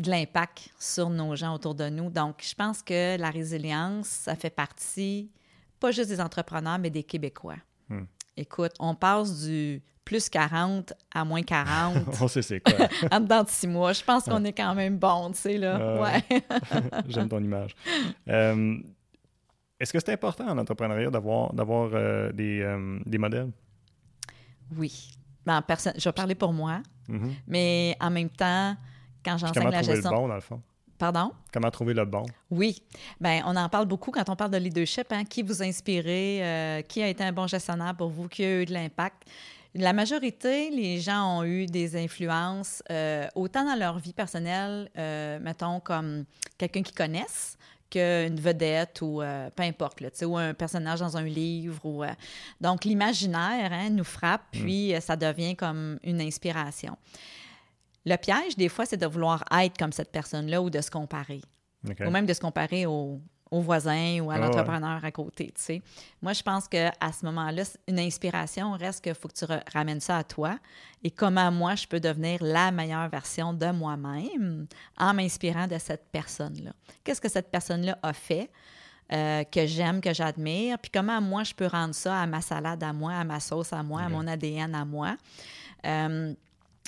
Speaker 2: de l'impact sur nos gens autour de nous. Donc, je pense que la résilience, ça fait partie, pas juste des entrepreneurs, mais des Québécois. Hmm. Écoute, on passe du plus 40 à moins 40. [LAUGHS]
Speaker 1: on sait c'est quoi. [LAUGHS]
Speaker 2: en dedans de six mois. Je pense qu'on est quand même bon, tu sais, là. ouais. [LAUGHS]
Speaker 1: J'aime ton image. Euh, est-ce que c'est important en entrepreneuriat d'avoir, d'avoir euh, des, euh, des, modèles?
Speaker 2: Oui. Ben, personne, je vais parler pour moi, mm-hmm. mais en même temps, quand j'enseigne la gestion.
Speaker 1: le bon, dans le fond?
Speaker 2: Pardon?
Speaker 1: Comment trouver le bon?
Speaker 2: Oui. Bien, on en parle beaucoup quand on parle de leadership. Hein? Qui vous a inspiré? Euh, qui a été un bon gestionnaire pour vous? Qui a eu de l'impact? La majorité, les gens ont eu des influences, euh, autant dans leur vie personnelle, euh, mettons, comme quelqu'un qu'ils connaissent, qu'une vedette ou peu importe, là, ou un personnage dans un livre. Ou, donc, l'imaginaire hein, nous frappe, mm. puis ça devient comme une inspiration. Le piège, des fois, c'est de vouloir être comme cette personne-là ou de se comparer. Ou même de se comparer au, voisin ou à ah l'entrepreneur à côté, tu sais. Moi, je pense qu'à ce moment-là, une inspiration reste qu'il faut que tu ramènes ça à toi et comment moi, je peux devenir la meilleure version de moi-même en m'inspirant de cette personne-là. Qu'est-ce que cette personne-là a fait euh, que j'aime, que j'admire, puis comment moi, je peux rendre ça à ma salade à moi, à ma sauce à moi, à mon ADN à moi? Euh,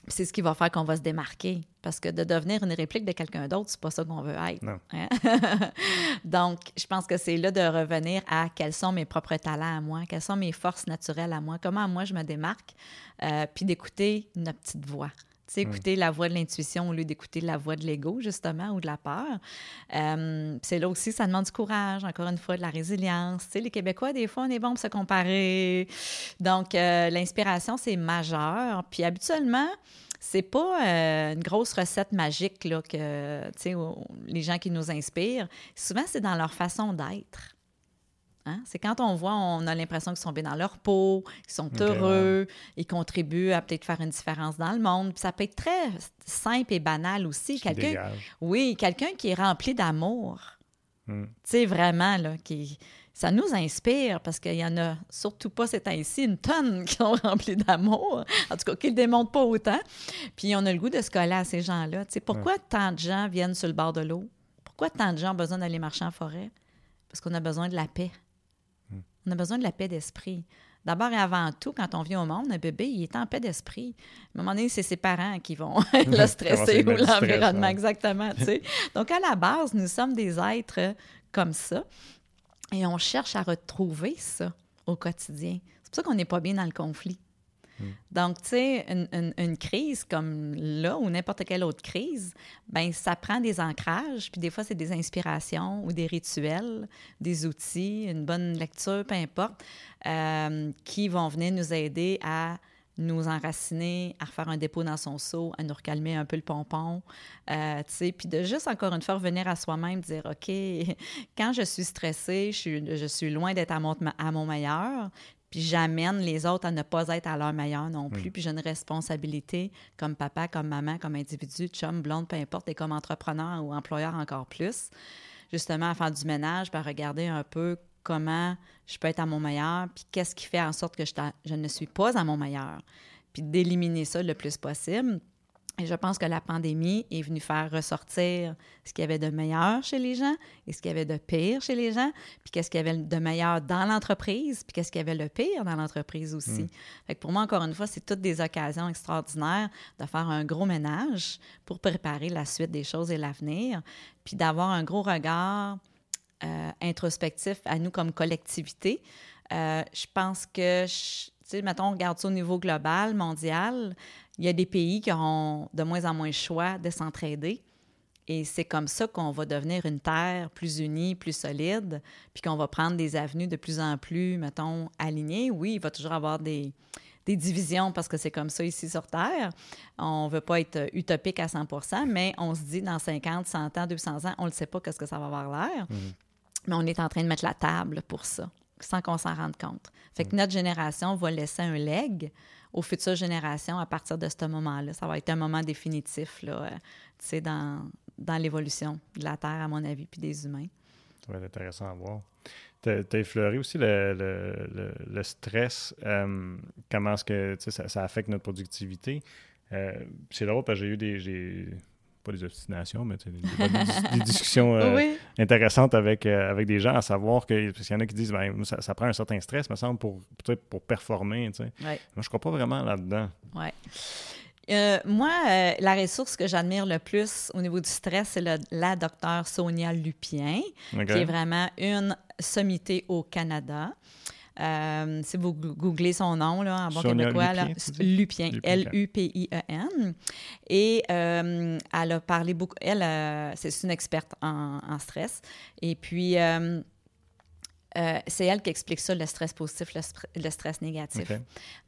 Speaker 2: c'est ce qui va faire qu'on va se démarquer. Parce que de devenir une réplique de quelqu'un d'autre, c'est pas ça qu'on veut être. Hein? [LAUGHS] Donc, je pense que c'est là de revenir à quels sont mes propres talents à moi, quelles sont mes forces naturelles à moi, comment moi je me démarque, euh, puis d'écouter notre petite voix. Hmm. écouter la voix de l'intuition au lieu d'écouter la voix de l'ego, justement, ou de la peur. Euh, c'est là aussi, ça demande du courage, encore une fois, de la résilience. Tu sais, les Québécois, des fois, on est bon pour se comparer. Donc, euh, l'inspiration, c'est majeur. Puis habituellement, c'est pas euh, une grosse recette magique là, que les gens qui nous inspirent. Souvent, c'est dans leur façon d'être. Hein? C'est quand on voit, on a l'impression qu'ils sont bien dans leur peau, qu'ils sont heureux, ils contribuent à peut-être faire une différence dans le monde. ça peut être très simple et banal aussi. Quelqu'un, oui, quelqu'un qui est rempli d'amour. Hmm. Tu sais, vraiment, là, qui, ça nous inspire parce qu'il y en a surtout pas ces temps-ci une tonne [LAUGHS] qui sont remplis d'amour, en tout cas qui ne le démontrent pas autant. Puis on a le goût de se coller à ces gens-là. Tu sais, pourquoi tant de gens viennent sur le bord de l'eau? Pourquoi tant de gens ont besoin d'aller marcher en forêt? Parce qu'on a besoin de la paix. On a besoin de la paix d'esprit. D'abord et avant tout, quand on vient au monde, un bébé, il est en paix d'esprit. À un moment donné, c'est ses parents qui vont [LAUGHS] le stresser ou l'environnement, exactement. Tu sais. [LAUGHS] Donc, à la base, nous sommes des êtres comme ça. Et on cherche à retrouver ça au quotidien. C'est pour ça qu'on n'est pas bien dans le conflit. Hmm. Donc, tu sais, une, crise comme là ou n'importe quelle autre crise, ben ça prend des ancrages, puis des fois, c'est des inspirations ou des rituels, des outils, une bonne lecture, peu importe, euh, qui vont venir nous aider à nous enraciner, à refaire un dépôt dans son seau, à nous recalmer un peu le pompon, euh, tu sais, puis de juste encore une fois revenir à soi-même, dire, OK, [LAUGHS] quand je suis stressée, je suis, je suis loin d'être à mon meilleur, puis j'amène les autres à ne pas être à leur meilleur non plus. Puis j'ai une responsabilité comme papa, comme maman, comme individu, chum, blonde, peu importe, et comme entrepreneur ou employeur encore plus, justement à faire du ménage, puis à regarder un peu comment je peux être à mon meilleur, puis qu'est-ce qui fait en sorte que je, je ne suis pas à mon meilleur, puis d'éliminer ça le plus possible. Et je pense que la pandémie est venue faire ressortir ce qu'il y avait de meilleur chez les gens et ce qu'il y avait de pire chez les gens, puis qu'est-ce qu'il y avait de meilleur dans l'entreprise, puis qu'est-ce qu'il y avait le pire dans l'entreprise aussi. Mm. Fait que pour moi, encore une fois, c'est toutes des occasions extraordinaires de faire un gros ménage pour préparer la suite des choses et l'avenir, puis d'avoir un gros regard euh, introspectif à nous comme collectivité. Euh, je pense que, tu sais, mettons, on regarde ça au niveau global, mondial il y a des pays qui auront de moins en moins le choix de s'entraider. Et c'est comme ça qu'on va devenir une terre plus unie, plus solide, puis qu'on va prendre des avenues de plus en plus, mettons, alignées. Oui, il va toujours avoir des, des divisions parce que c'est comme ça ici sur Terre. On ne veut pas être utopique à 100% mais on se dit dans 50, 100 ans, 200 ans, on ne sait pas qu'est-ce que ça va avoir l'air. Mm-hmm. Mais on est en train de mettre la table pour ça, sans qu'on s'en rende compte. Fait que mm. notre génération va laisser un leg aux futures générations à partir de ce moment-là. Ça va être un moment définitif là, euh, dans, dans l'évolution de la Terre, à mon avis, puis des humains.
Speaker 1: Ça va être intéressant à voir. Tu as, effleuré aussi le, le, le, stress, euh, comment est-ce que ça, ça, affecte notre productivité. Euh, c'est drôle parce que j'ai eu des pas des obstinations, mais des, des, [LAUGHS] discussions euh, intéressantes avec, euh, avec des gens, à savoir que, parce qu'il y en a qui disent, ben, ça, prend un certain stress, me semble, pour, pour performer. Moi, je crois pas vraiment là-dedans.
Speaker 2: Oui. Euh, moi, la ressource que j'admire le plus au niveau du stress, c'est la docteure Sonia Lupien, qui est vraiment une sommité au Canada. Euh, si vous googlez son nom là, en bon québécois, Lupien, L-U-P-I-E-N. Et euh, elle a parlé beaucoup. Elle, euh, c'est une experte en, stress. Et puis, c'est elle qui explique ça, le stress positif, le, stress négatif.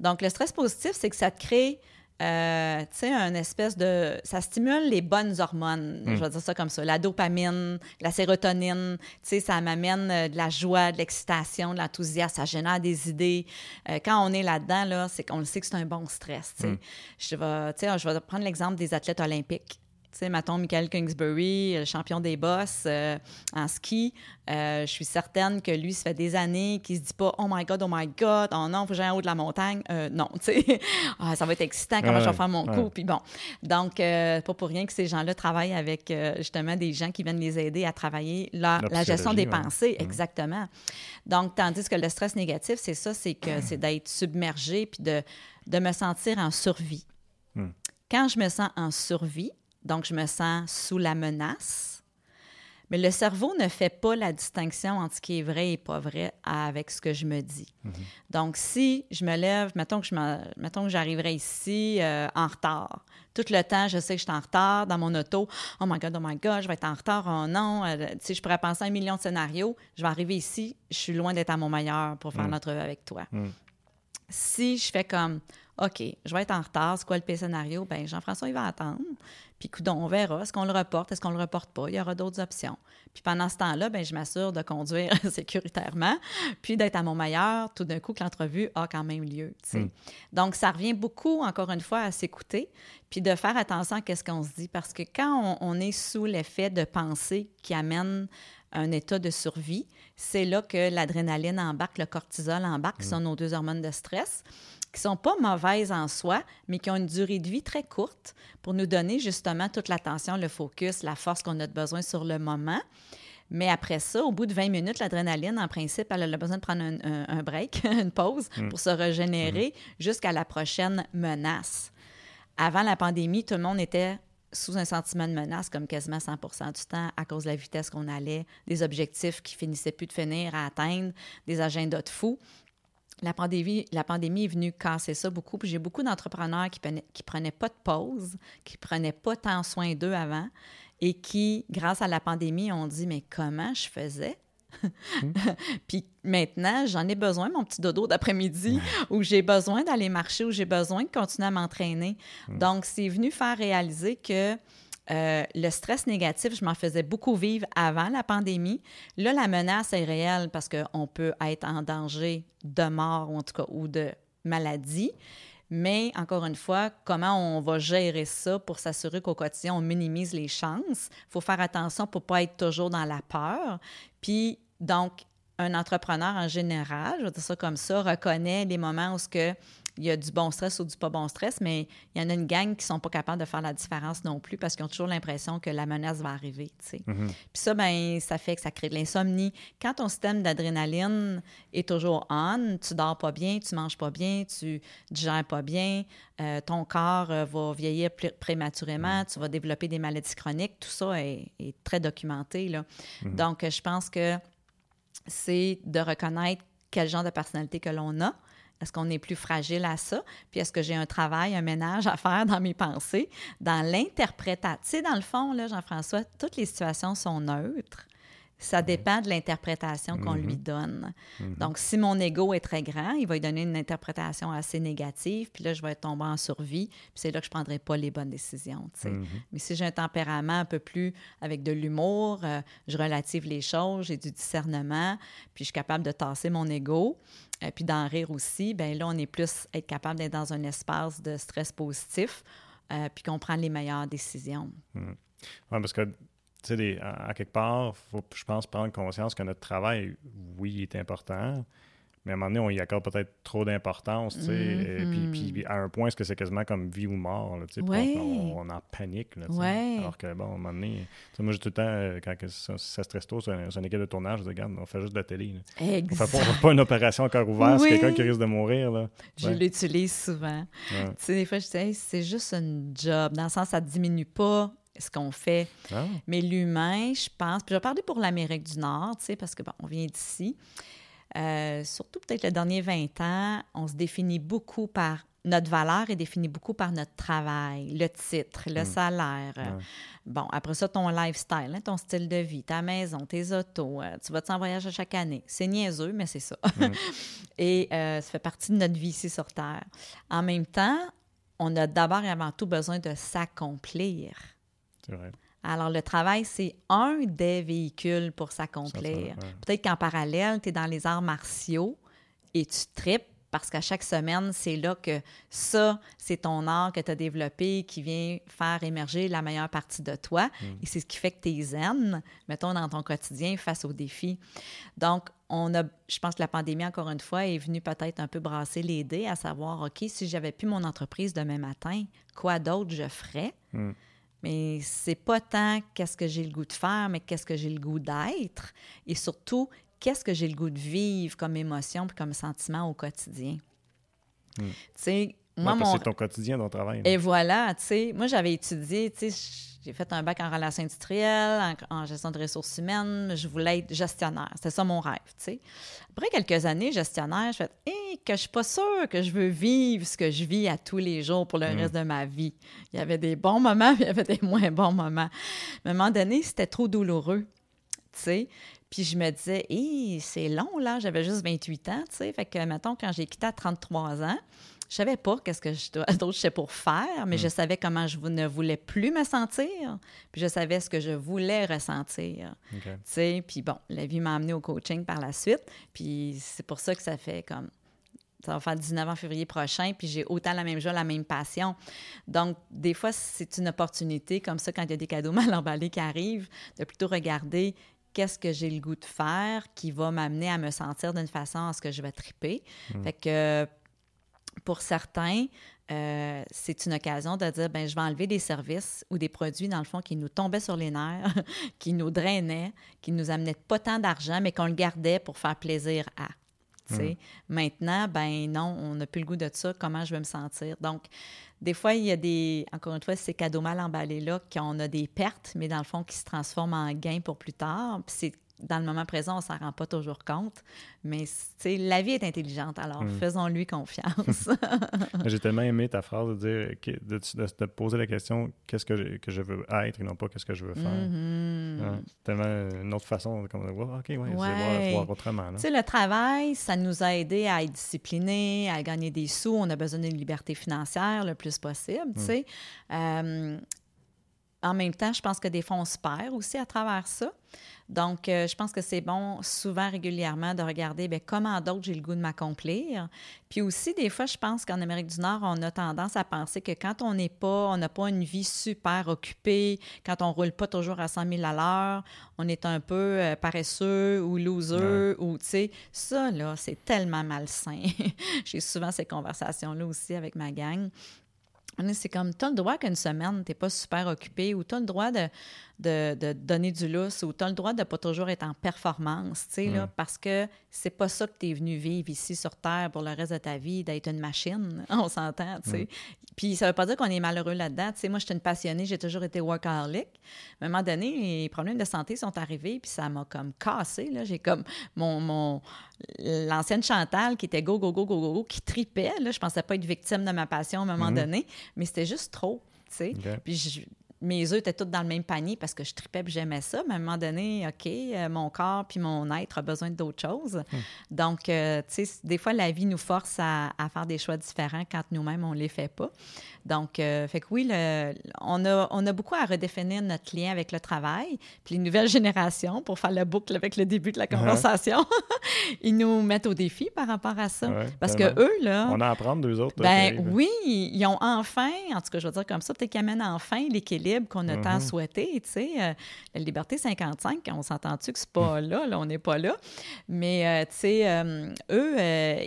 Speaker 2: Donc, le stress positif, c'est que ça te crée euh, tu sais, un espèce de... Ça stimule les bonnes hormones, hmm. je vais dire ça comme ça. La dopamine, la sérotonine, tu sais, ça m'amène euh, de la joie, de l'excitation, de l'enthousiasme, ça génère des idées. Euh, quand on est là-dedans, là, c'est qu'on le sait que c'est un bon stress, tu sais. Hmm. Je, vais, tu sais, je vais prendre l'exemple des athlètes olympiques. Tu sais, mettons, Michael Kingsbury, le champion des boss euh, en ski, euh, je suis certaine que lui, ça fait des années qu'il se dit pas « Oh my God, oh my God, oh non, faut que j'aille en haut de la montagne. Euh, non, tu sais, [LAUGHS] ah, ça va être excitant, comment je vais faire mon coup. Puis bon, donc, pas pour rien que ces gens-là travaillent avec justement des gens qui viennent les aider à travailler la, la gestion des pensées, exactement. Donc, tandis que le stress négatif, c'est ça, c'est que c'est d'être submergé puis de, de me sentir en survie. Hmm. Quand je me sens en survie, donc je me sens sous la menace. Mais le cerveau ne fait pas la distinction entre ce qui est vrai et pas vrai avec ce que je me dis. Mhm. Donc, si je me lève, mettons que, je mettons que j'arriverai ici euh, en retard. Tout le temps, je sais que je suis en retard dans mon auto. Oh my God, oh my God, je vais être en retard. Oh non. Euh, tu sais, je pourrais penser à un million de scénarios. Je vais arriver ici, je suis loin d'être à mon meilleur pour faire mhm. l'entrevue avec toi. Mhm. Si je fais comme, OK, je vais être en retard, c'est quoi le pire scénario? Bien, Jean-François, il va attendre. Puis, on verra. Est-ce qu'on le reporte? Est-ce qu'on le reporte pas? Il y aura d'autres options. Puis, pendant ce temps-là, ben, je m'assure de conduire [LAUGHS] sécuritairement, puis d'être à mon meilleur tout d'un coup que l'entrevue a quand même lieu. Hmm. Donc, ça revient beaucoup, encore une fois, à s'écouter, puis de faire attention à ce qu'on se dit. Parce que quand on, est sous l'effet de pensée qui amène un état de survie, c'est là que l'adrénaline embarque, le cortisol embarque, qui hmm. sont nos deux hormones de stress qui sont pas mauvaises en soi, mais qui ont une durée de vie très courte pour nous donner justement toute l'attention, le focus, la force qu'on a besoin sur le moment. Mais après ça, au bout de 20 minutes, l'adrénaline, en principe, elle a besoin de prendre un, break, [LAUGHS] une pause mm. pour se régénérer mm. jusqu'à la prochaine menace. Avant la pandémie, tout le monde était sous un sentiment de menace, comme quasiment 100% du temps, à cause de la vitesse qu'on allait, des objectifs qui finissaient plus de finir à atteindre, des agendas de fous la pandémie, la pandémie est venue casser ça beaucoup. Puis j'ai beaucoup d'entrepreneurs qui prenaient, qui prenaient pas de pause, qui prenaient pas tant soin d'eux avant et qui, grâce à la pandémie, ont dit Mais comment je faisais? Hmm. [LAUGHS] puis maintenant, j'en ai besoin, mon petit dodo d'après-midi, où j'ai besoin d'aller marcher, où j'ai besoin de continuer à m'entraîner. Hmm. Donc, c'est venu faire réaliser que Euh, le stress négatif, je m'en faisais beaucoup vivre avant la pandémie. Là, la menace est réelle parce qu'on peut être en danger de mort ou en tout cas ou de maladie. Mais encore une fois, comment on va gérer ça pour s'assurer qu'au quotidien, on minimise les chances? Il faut faire attention pour ne pas être toujours dans la peur. Puis, donc, un entrepreneur en général, je vais dire ça comme ça, reconnaît les moments où ce que il y a du bon stress ou du pas bon stress, mais il y en a une gang qui sont pas capables de faire la différence non plus parce qu'ils ont toujours l'impression que la menace va arriver. Mm-hmm. Puis ça, ben, ça fait que ça crée de l'insomnie. Quand ton système d'adrénaline est toujours on, tu dors pas bien, tu manges pas bien, tu digères pas bien, euh, ton corps euh, va vieillir prématurément, mm. tu vas développer des maladies chroniques. Tout ça est, très documenté. Là. Mm-hmm. Donc, je pense que c'est de reconnaître quel genre de personnalité que l'on a, est-ce qu'on est plus fragile à ça? Puis est-ce que j'ai un travail, un ménage à faire dans mes pensées, dans l'interprétation? Tu sais, dans le fond, là, Jean-François, toutes les situations sont neutres. Ça dépend de l'interprétation qu'on lui mm-hmm. donne. Mm-hmm. Donc, si mon ego est très grand, il va lui donner une interprétation assez négative, puis là, je vais tomber en survie, puis c'est là que je ne prendrai pas les bonnes décisions. Mais si j'ai un tempérament un peu plus avec de l'humour, euh, je relative les choses, j'ai du discernement, puis je suis capable de tasser mon ego, euh, puis d'en rire aussi, bien là, on est plus être capable d'être dans un espace de stress positif, euh, puis qu'on prend les meilleures décisions.
Speaker 1: Mm. Oui, parce que tu sais, à, quelque part, faut, je pense, prendre conscience que notre travail, oui, est important, mais à un moment donné, on y accorde peut-être trop d'importance, tu sais, et puis, puis, à un point, est-ce que c'est quasiment comme vie ou mort, tu sais, on, on, en panique, là, alors que, bon, à un moment donné, moi, j'ai tout le temps, euh, quand ça, ça stresse trop sur, une équipe de tournage, je dis, regarde, on fait juste de la télé.
Speaker 2: Exact.
Speaker 1: On fait pas, une opération encore ouverte, c'est quelqu'un qui risque de mourir, là.
Speaker 2: Je l'utilise souvent. Tu sais, des fois, je dis, c'est juste un job, dans le sens, ça diminue pas ce qu'on fait. Ah. Mais l'humain, je pense, puis je vais parler pour l'Amérique du Nord, tu sais, parce que, bon, on vient d'ici. Euh, surtout peut-être les derniers 20 ans, on se définit beaucoup par notre valeur est définie beaucoup par notre travail, le titre, le hmm. salaire. Bon, après ça, ton lifestyle, hein, ton style de vie, ta maison, tes autos, euh, tu vas en voyage à chaque année? C'est niaiseux, mais c'est ça. [LAUGHS] Et euh, ça fait partie de notre vie ici sur Terre. En même temps, on a d'abord et avant tout besoin de s'accomplir. Alors, le travail, c'est un des véhicules pour s'accomplir. Peut-être qu'en parallèle, tu es dans les arts martiaux et tu tripes parce qu'à chaque semaine, c'est là que ça, c'est ton art que tu as développé qui vient faire émerger la meilleure partie de toi. Mm. Et c'est ce qui fait que tu es zen, mettons, dans ton quotidien face aux défis. Donc, on a, je pense que la pandémie, encore une fois, est venue peut-être un peu brasser les dés, à savoir, OK, si j'avais plus mon entreprise demain matin, quoi d'autre je ferais? Mm. Mais c'est pas tant qu'est-ce que j'ai le goût de faire, mais qu'est-ce que j'ai le goût d'être. Et surtout, qu'est-ce que j'ai le goût de vivre comme émotion puis comme sentiment au quotidien.
Speaker 1: Hmm. Tu sais, moi, mon... C'est ton quotidien, ton travail.
Speaker 2: Et voilà, tu sais, moi, j'avais étudié, tu sais, j'ai fait un bac en relations industrielles, en, gestion de ressources humaines. Je voulais être gestionnaire. C'était ça mon rêve, tu sais. Après quelques années, gestionnaire, je fais hey, que je suis pas sûre que je veux vivre ce que je vis à tous les jours pour le mm. reste de ma vie. Il y avait des bons moments, [LAUGHS] puis il y avait des moins bons moments. Mais à un moment donné, c'était trop douloureux, tu sais. Puis je me disais, hé, c'est long, là, j'avais juste 28 ans, tu sais. Fait que, mettons, quand j'ai quitté à 33 ans, je savais pas qu'est-ce que je [LAUGHS] d'autre je pour faire, mais je mm. savais comment je ne voulais plus me sentir, puis je savais ce que je voulais ressentir. Tu sais, puis bon, la vie m'a amené au coaching par la suite, puis c'est pour ça que ça fait comme ça va faire 19 ans février prochain, puis j'ai autant la même joie, la même passion. Donc, des fois, c'est une opportunité, comme ça, quand il y a des cadeaux [LAUGHS] mal emballés qui arrivent, de plutôt regarder qu'est-ce que j'ai le goût de faire qui va m'amener à me sentir d'une façon à ce que je vais triper. Mm. Fait que pour certains, euh, c'est une occasion de dire ben je vais enlever des services ou des produits, dans le fond, qui nous tombaient sur les nerfs, [LAUGHS] qui nous drainaient, qui nous amenaient pas tant d'argent, mais qu'on le gardait pour faire plaisir à. Mmh. Maintenant, ben non, on n'a plus le goût de ça. Comment je vais me sentir? Donc, des fois, il y a des, encore une fois, ces cadeaux mal emballés-là, qu'on a des pertes, mais dans le fond, qui se transforment en gains pour plus tard. Puis c'est dans le moment présent, on ne s'en rend pas toujours compte. Mais la vie est intelligente, alors hmm. faisons-lui confiance. [LAUGHS]
Speaker 1: J'ai tellement aimé ta phrase de dire, de, te poser la question qu'est-ce que je, que je veux être et non pas qu'est-ce que je veux faire. C'est tellement une autre façon de comme, OK, ouais, ouais. voir, autrement.
Speaker 2: Le travail, ça nous a aidé à être disciplinés, à gagner des sous. On a besoin d'une liberté financière le plus possible. Mm. Euh, en même temps, je pense que des fois, on se perd aussi à travers ça. Donc, euh, je pense que c'est bon, souvent, régulièrement, de regarder bien, comment d'autres j'ai le goût de m'accomplir. Puis aussi, des fois, je pense qu'en Amérique du Nord, on a tendance à penser que quand on n'est pas, on n'a pas une vie super occupée, quand on ne roule pas toujours à 100 000 à l'heure, on est un peu euh, paresseux ou loser ou, tu sais, ça, là, c'est tellement malsain. [LAUGHS] j'ai souvent ces conversations-là aussi avec ma gang. C'est comme, tu as le droit qu'une semaine, tu n'es pas super occupé ou tu as le droit de, de, donner du lousse ou tu as le droit de pas toujours être en performance, tu sais, là, parce que c'est pas ça que tu es venu vivre ici sur Terre pour le reste de ta vie, d'être une machine, [LAUGHS] on s'entend, tu sais. Puis ça veut pas dire qu'on est malheureux là-dedans, tu sais. Moi, je suis une passionnée, j'ai toujours été workaholic. À un moment donné, les problèmes de santé sont arrivés, puis ça m'a comme cassé, là. J'ai comme mon... mon l'ancienne Chantal qui était go, go, go, go, go, go, qui tripait, là. Je pensais pas être victime de ma passion à un moment mm-hmm. donné, mais c'était juste trop, tu sais. Puis je, mes œufs étaient tous dans le même panier parce que je tripais et j'aimais ça. Mais à un moment donné, OK, euh, mon corps puis mon être a besoin d'autres choses. Hmm. Donc, euh, tu sais, des fois, la vie nous force à, faire des choix différents quand nous-mêmes, on ne les fait pas. Donc, euh, fait que oui, on, a, on a beaucoup à redéfinir notre lien avec le travail. Puis les nouvelles [LAUGHS] générations, pour faire la boucle avec le début de la conversation, [LAUGHS] ils nous mettent au défi par rapport à ça. Parce que eux, là...
Speaker 1: On a à apprendre d'eux autres.
Speaker 2: Ben oui, ils ont enfin, en tout cas, je veux dire comme ça, peut-être qu'ils amènent enfin l'équilibre qu'on a tant mm-hmm. souhaité, tu sais. Euh, la liberté 55, on s'entend-tu que c'est pas [LAUGHS] là, là, on n'est pas là? Mais, euh, tu sais, eux,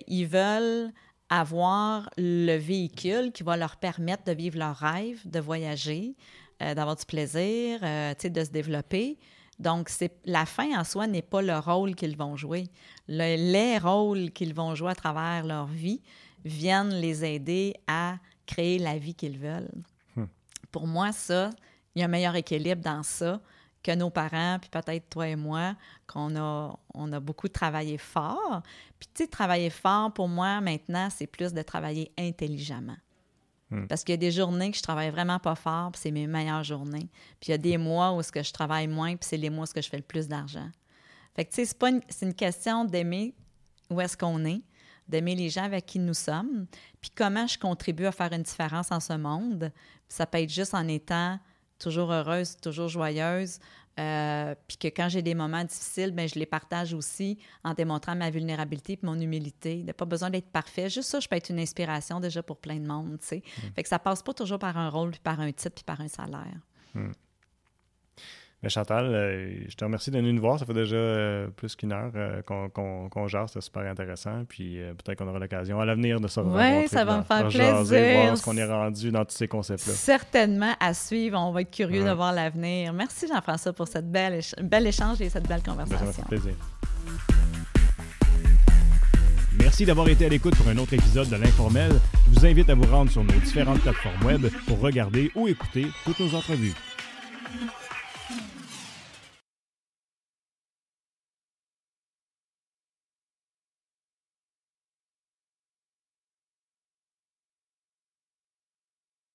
Speaker 2: ils veulent avoir le véhicule qui va leur permettre de vivre leur rêve, de voyager, euh, d'avoir du plaisir, euh, de se développer. Donc, c'est la fin en soi n'est pas le rôle qu'ils vont jouer. les rôles qu'ils vont jouer à travers leur vie viennent les aider à créer la vie qu'ils veulent. Hmm. Pour moi, ça, il y a un meilleur équilibre dans ça que nos parents, puis peut-être toi et moi, qu'on a, on a beaucoup travaillé fort. Puis, tu sais, travailler fort, pour moi, maintenant, c'est plus de travailler intelligemment. Hmm. Parce qu'il y a des journées que je travaille vraiment pas fort, puis c'est mes meilleures journées. Puis il y a des mois où ce que je travaille moins, puis c'est les mois où ce que je fais le plus d'argent. Fait que, tu sais, c'est, pas une, c'est une question d'aimer où est-ce qu'on est, d'aimer les gens avec qui nous sommes, puis comment je contribue à faire une différence en ce monde. ça peut être juste en étant toujours heureuse, toujours joyeuse. Euh, puis que quand j'ai des moments difficiles, ben, je les partage aussi en démontrant ma vulnérabilité et mon humilité. Il n'y a pas besoin d'être parfait. Juste ça, je peux être une inspiration déjà pour plein de monde. Tu sais. Mm. Fait que ça passe pas toujours par un rôle, puis par un titre, puis par un salaire. Mm.
Speaker 1: Mais Chantal, euh, je te remercie de nous voir. Ça fait déjà euh, plus qu'une heure euh, qu'on qu gère. C'était super intéressant. Puis peut-être qu'on aura l'occasion à l'avenir de se revoir.
Speaker 2: Oui, ça va me faire plaisir.
Speaker 1: voir ce qu'on est rendu dans tous ces concepts-là.
Speaker 2: Certainement à suivre. On va être curieux de voir l'avenir. Merci Jean-François pour cette belle, bel échange et cette belle conversation. Ben, ça
Speaker 1: fait plaisir. Merci d'avoir été à l'écoute pour un autre épisode de l'Informel. Je vous invite à vous rendre sur nos différentes plateformes web pour regarder ou écouter toutes nos entrevues.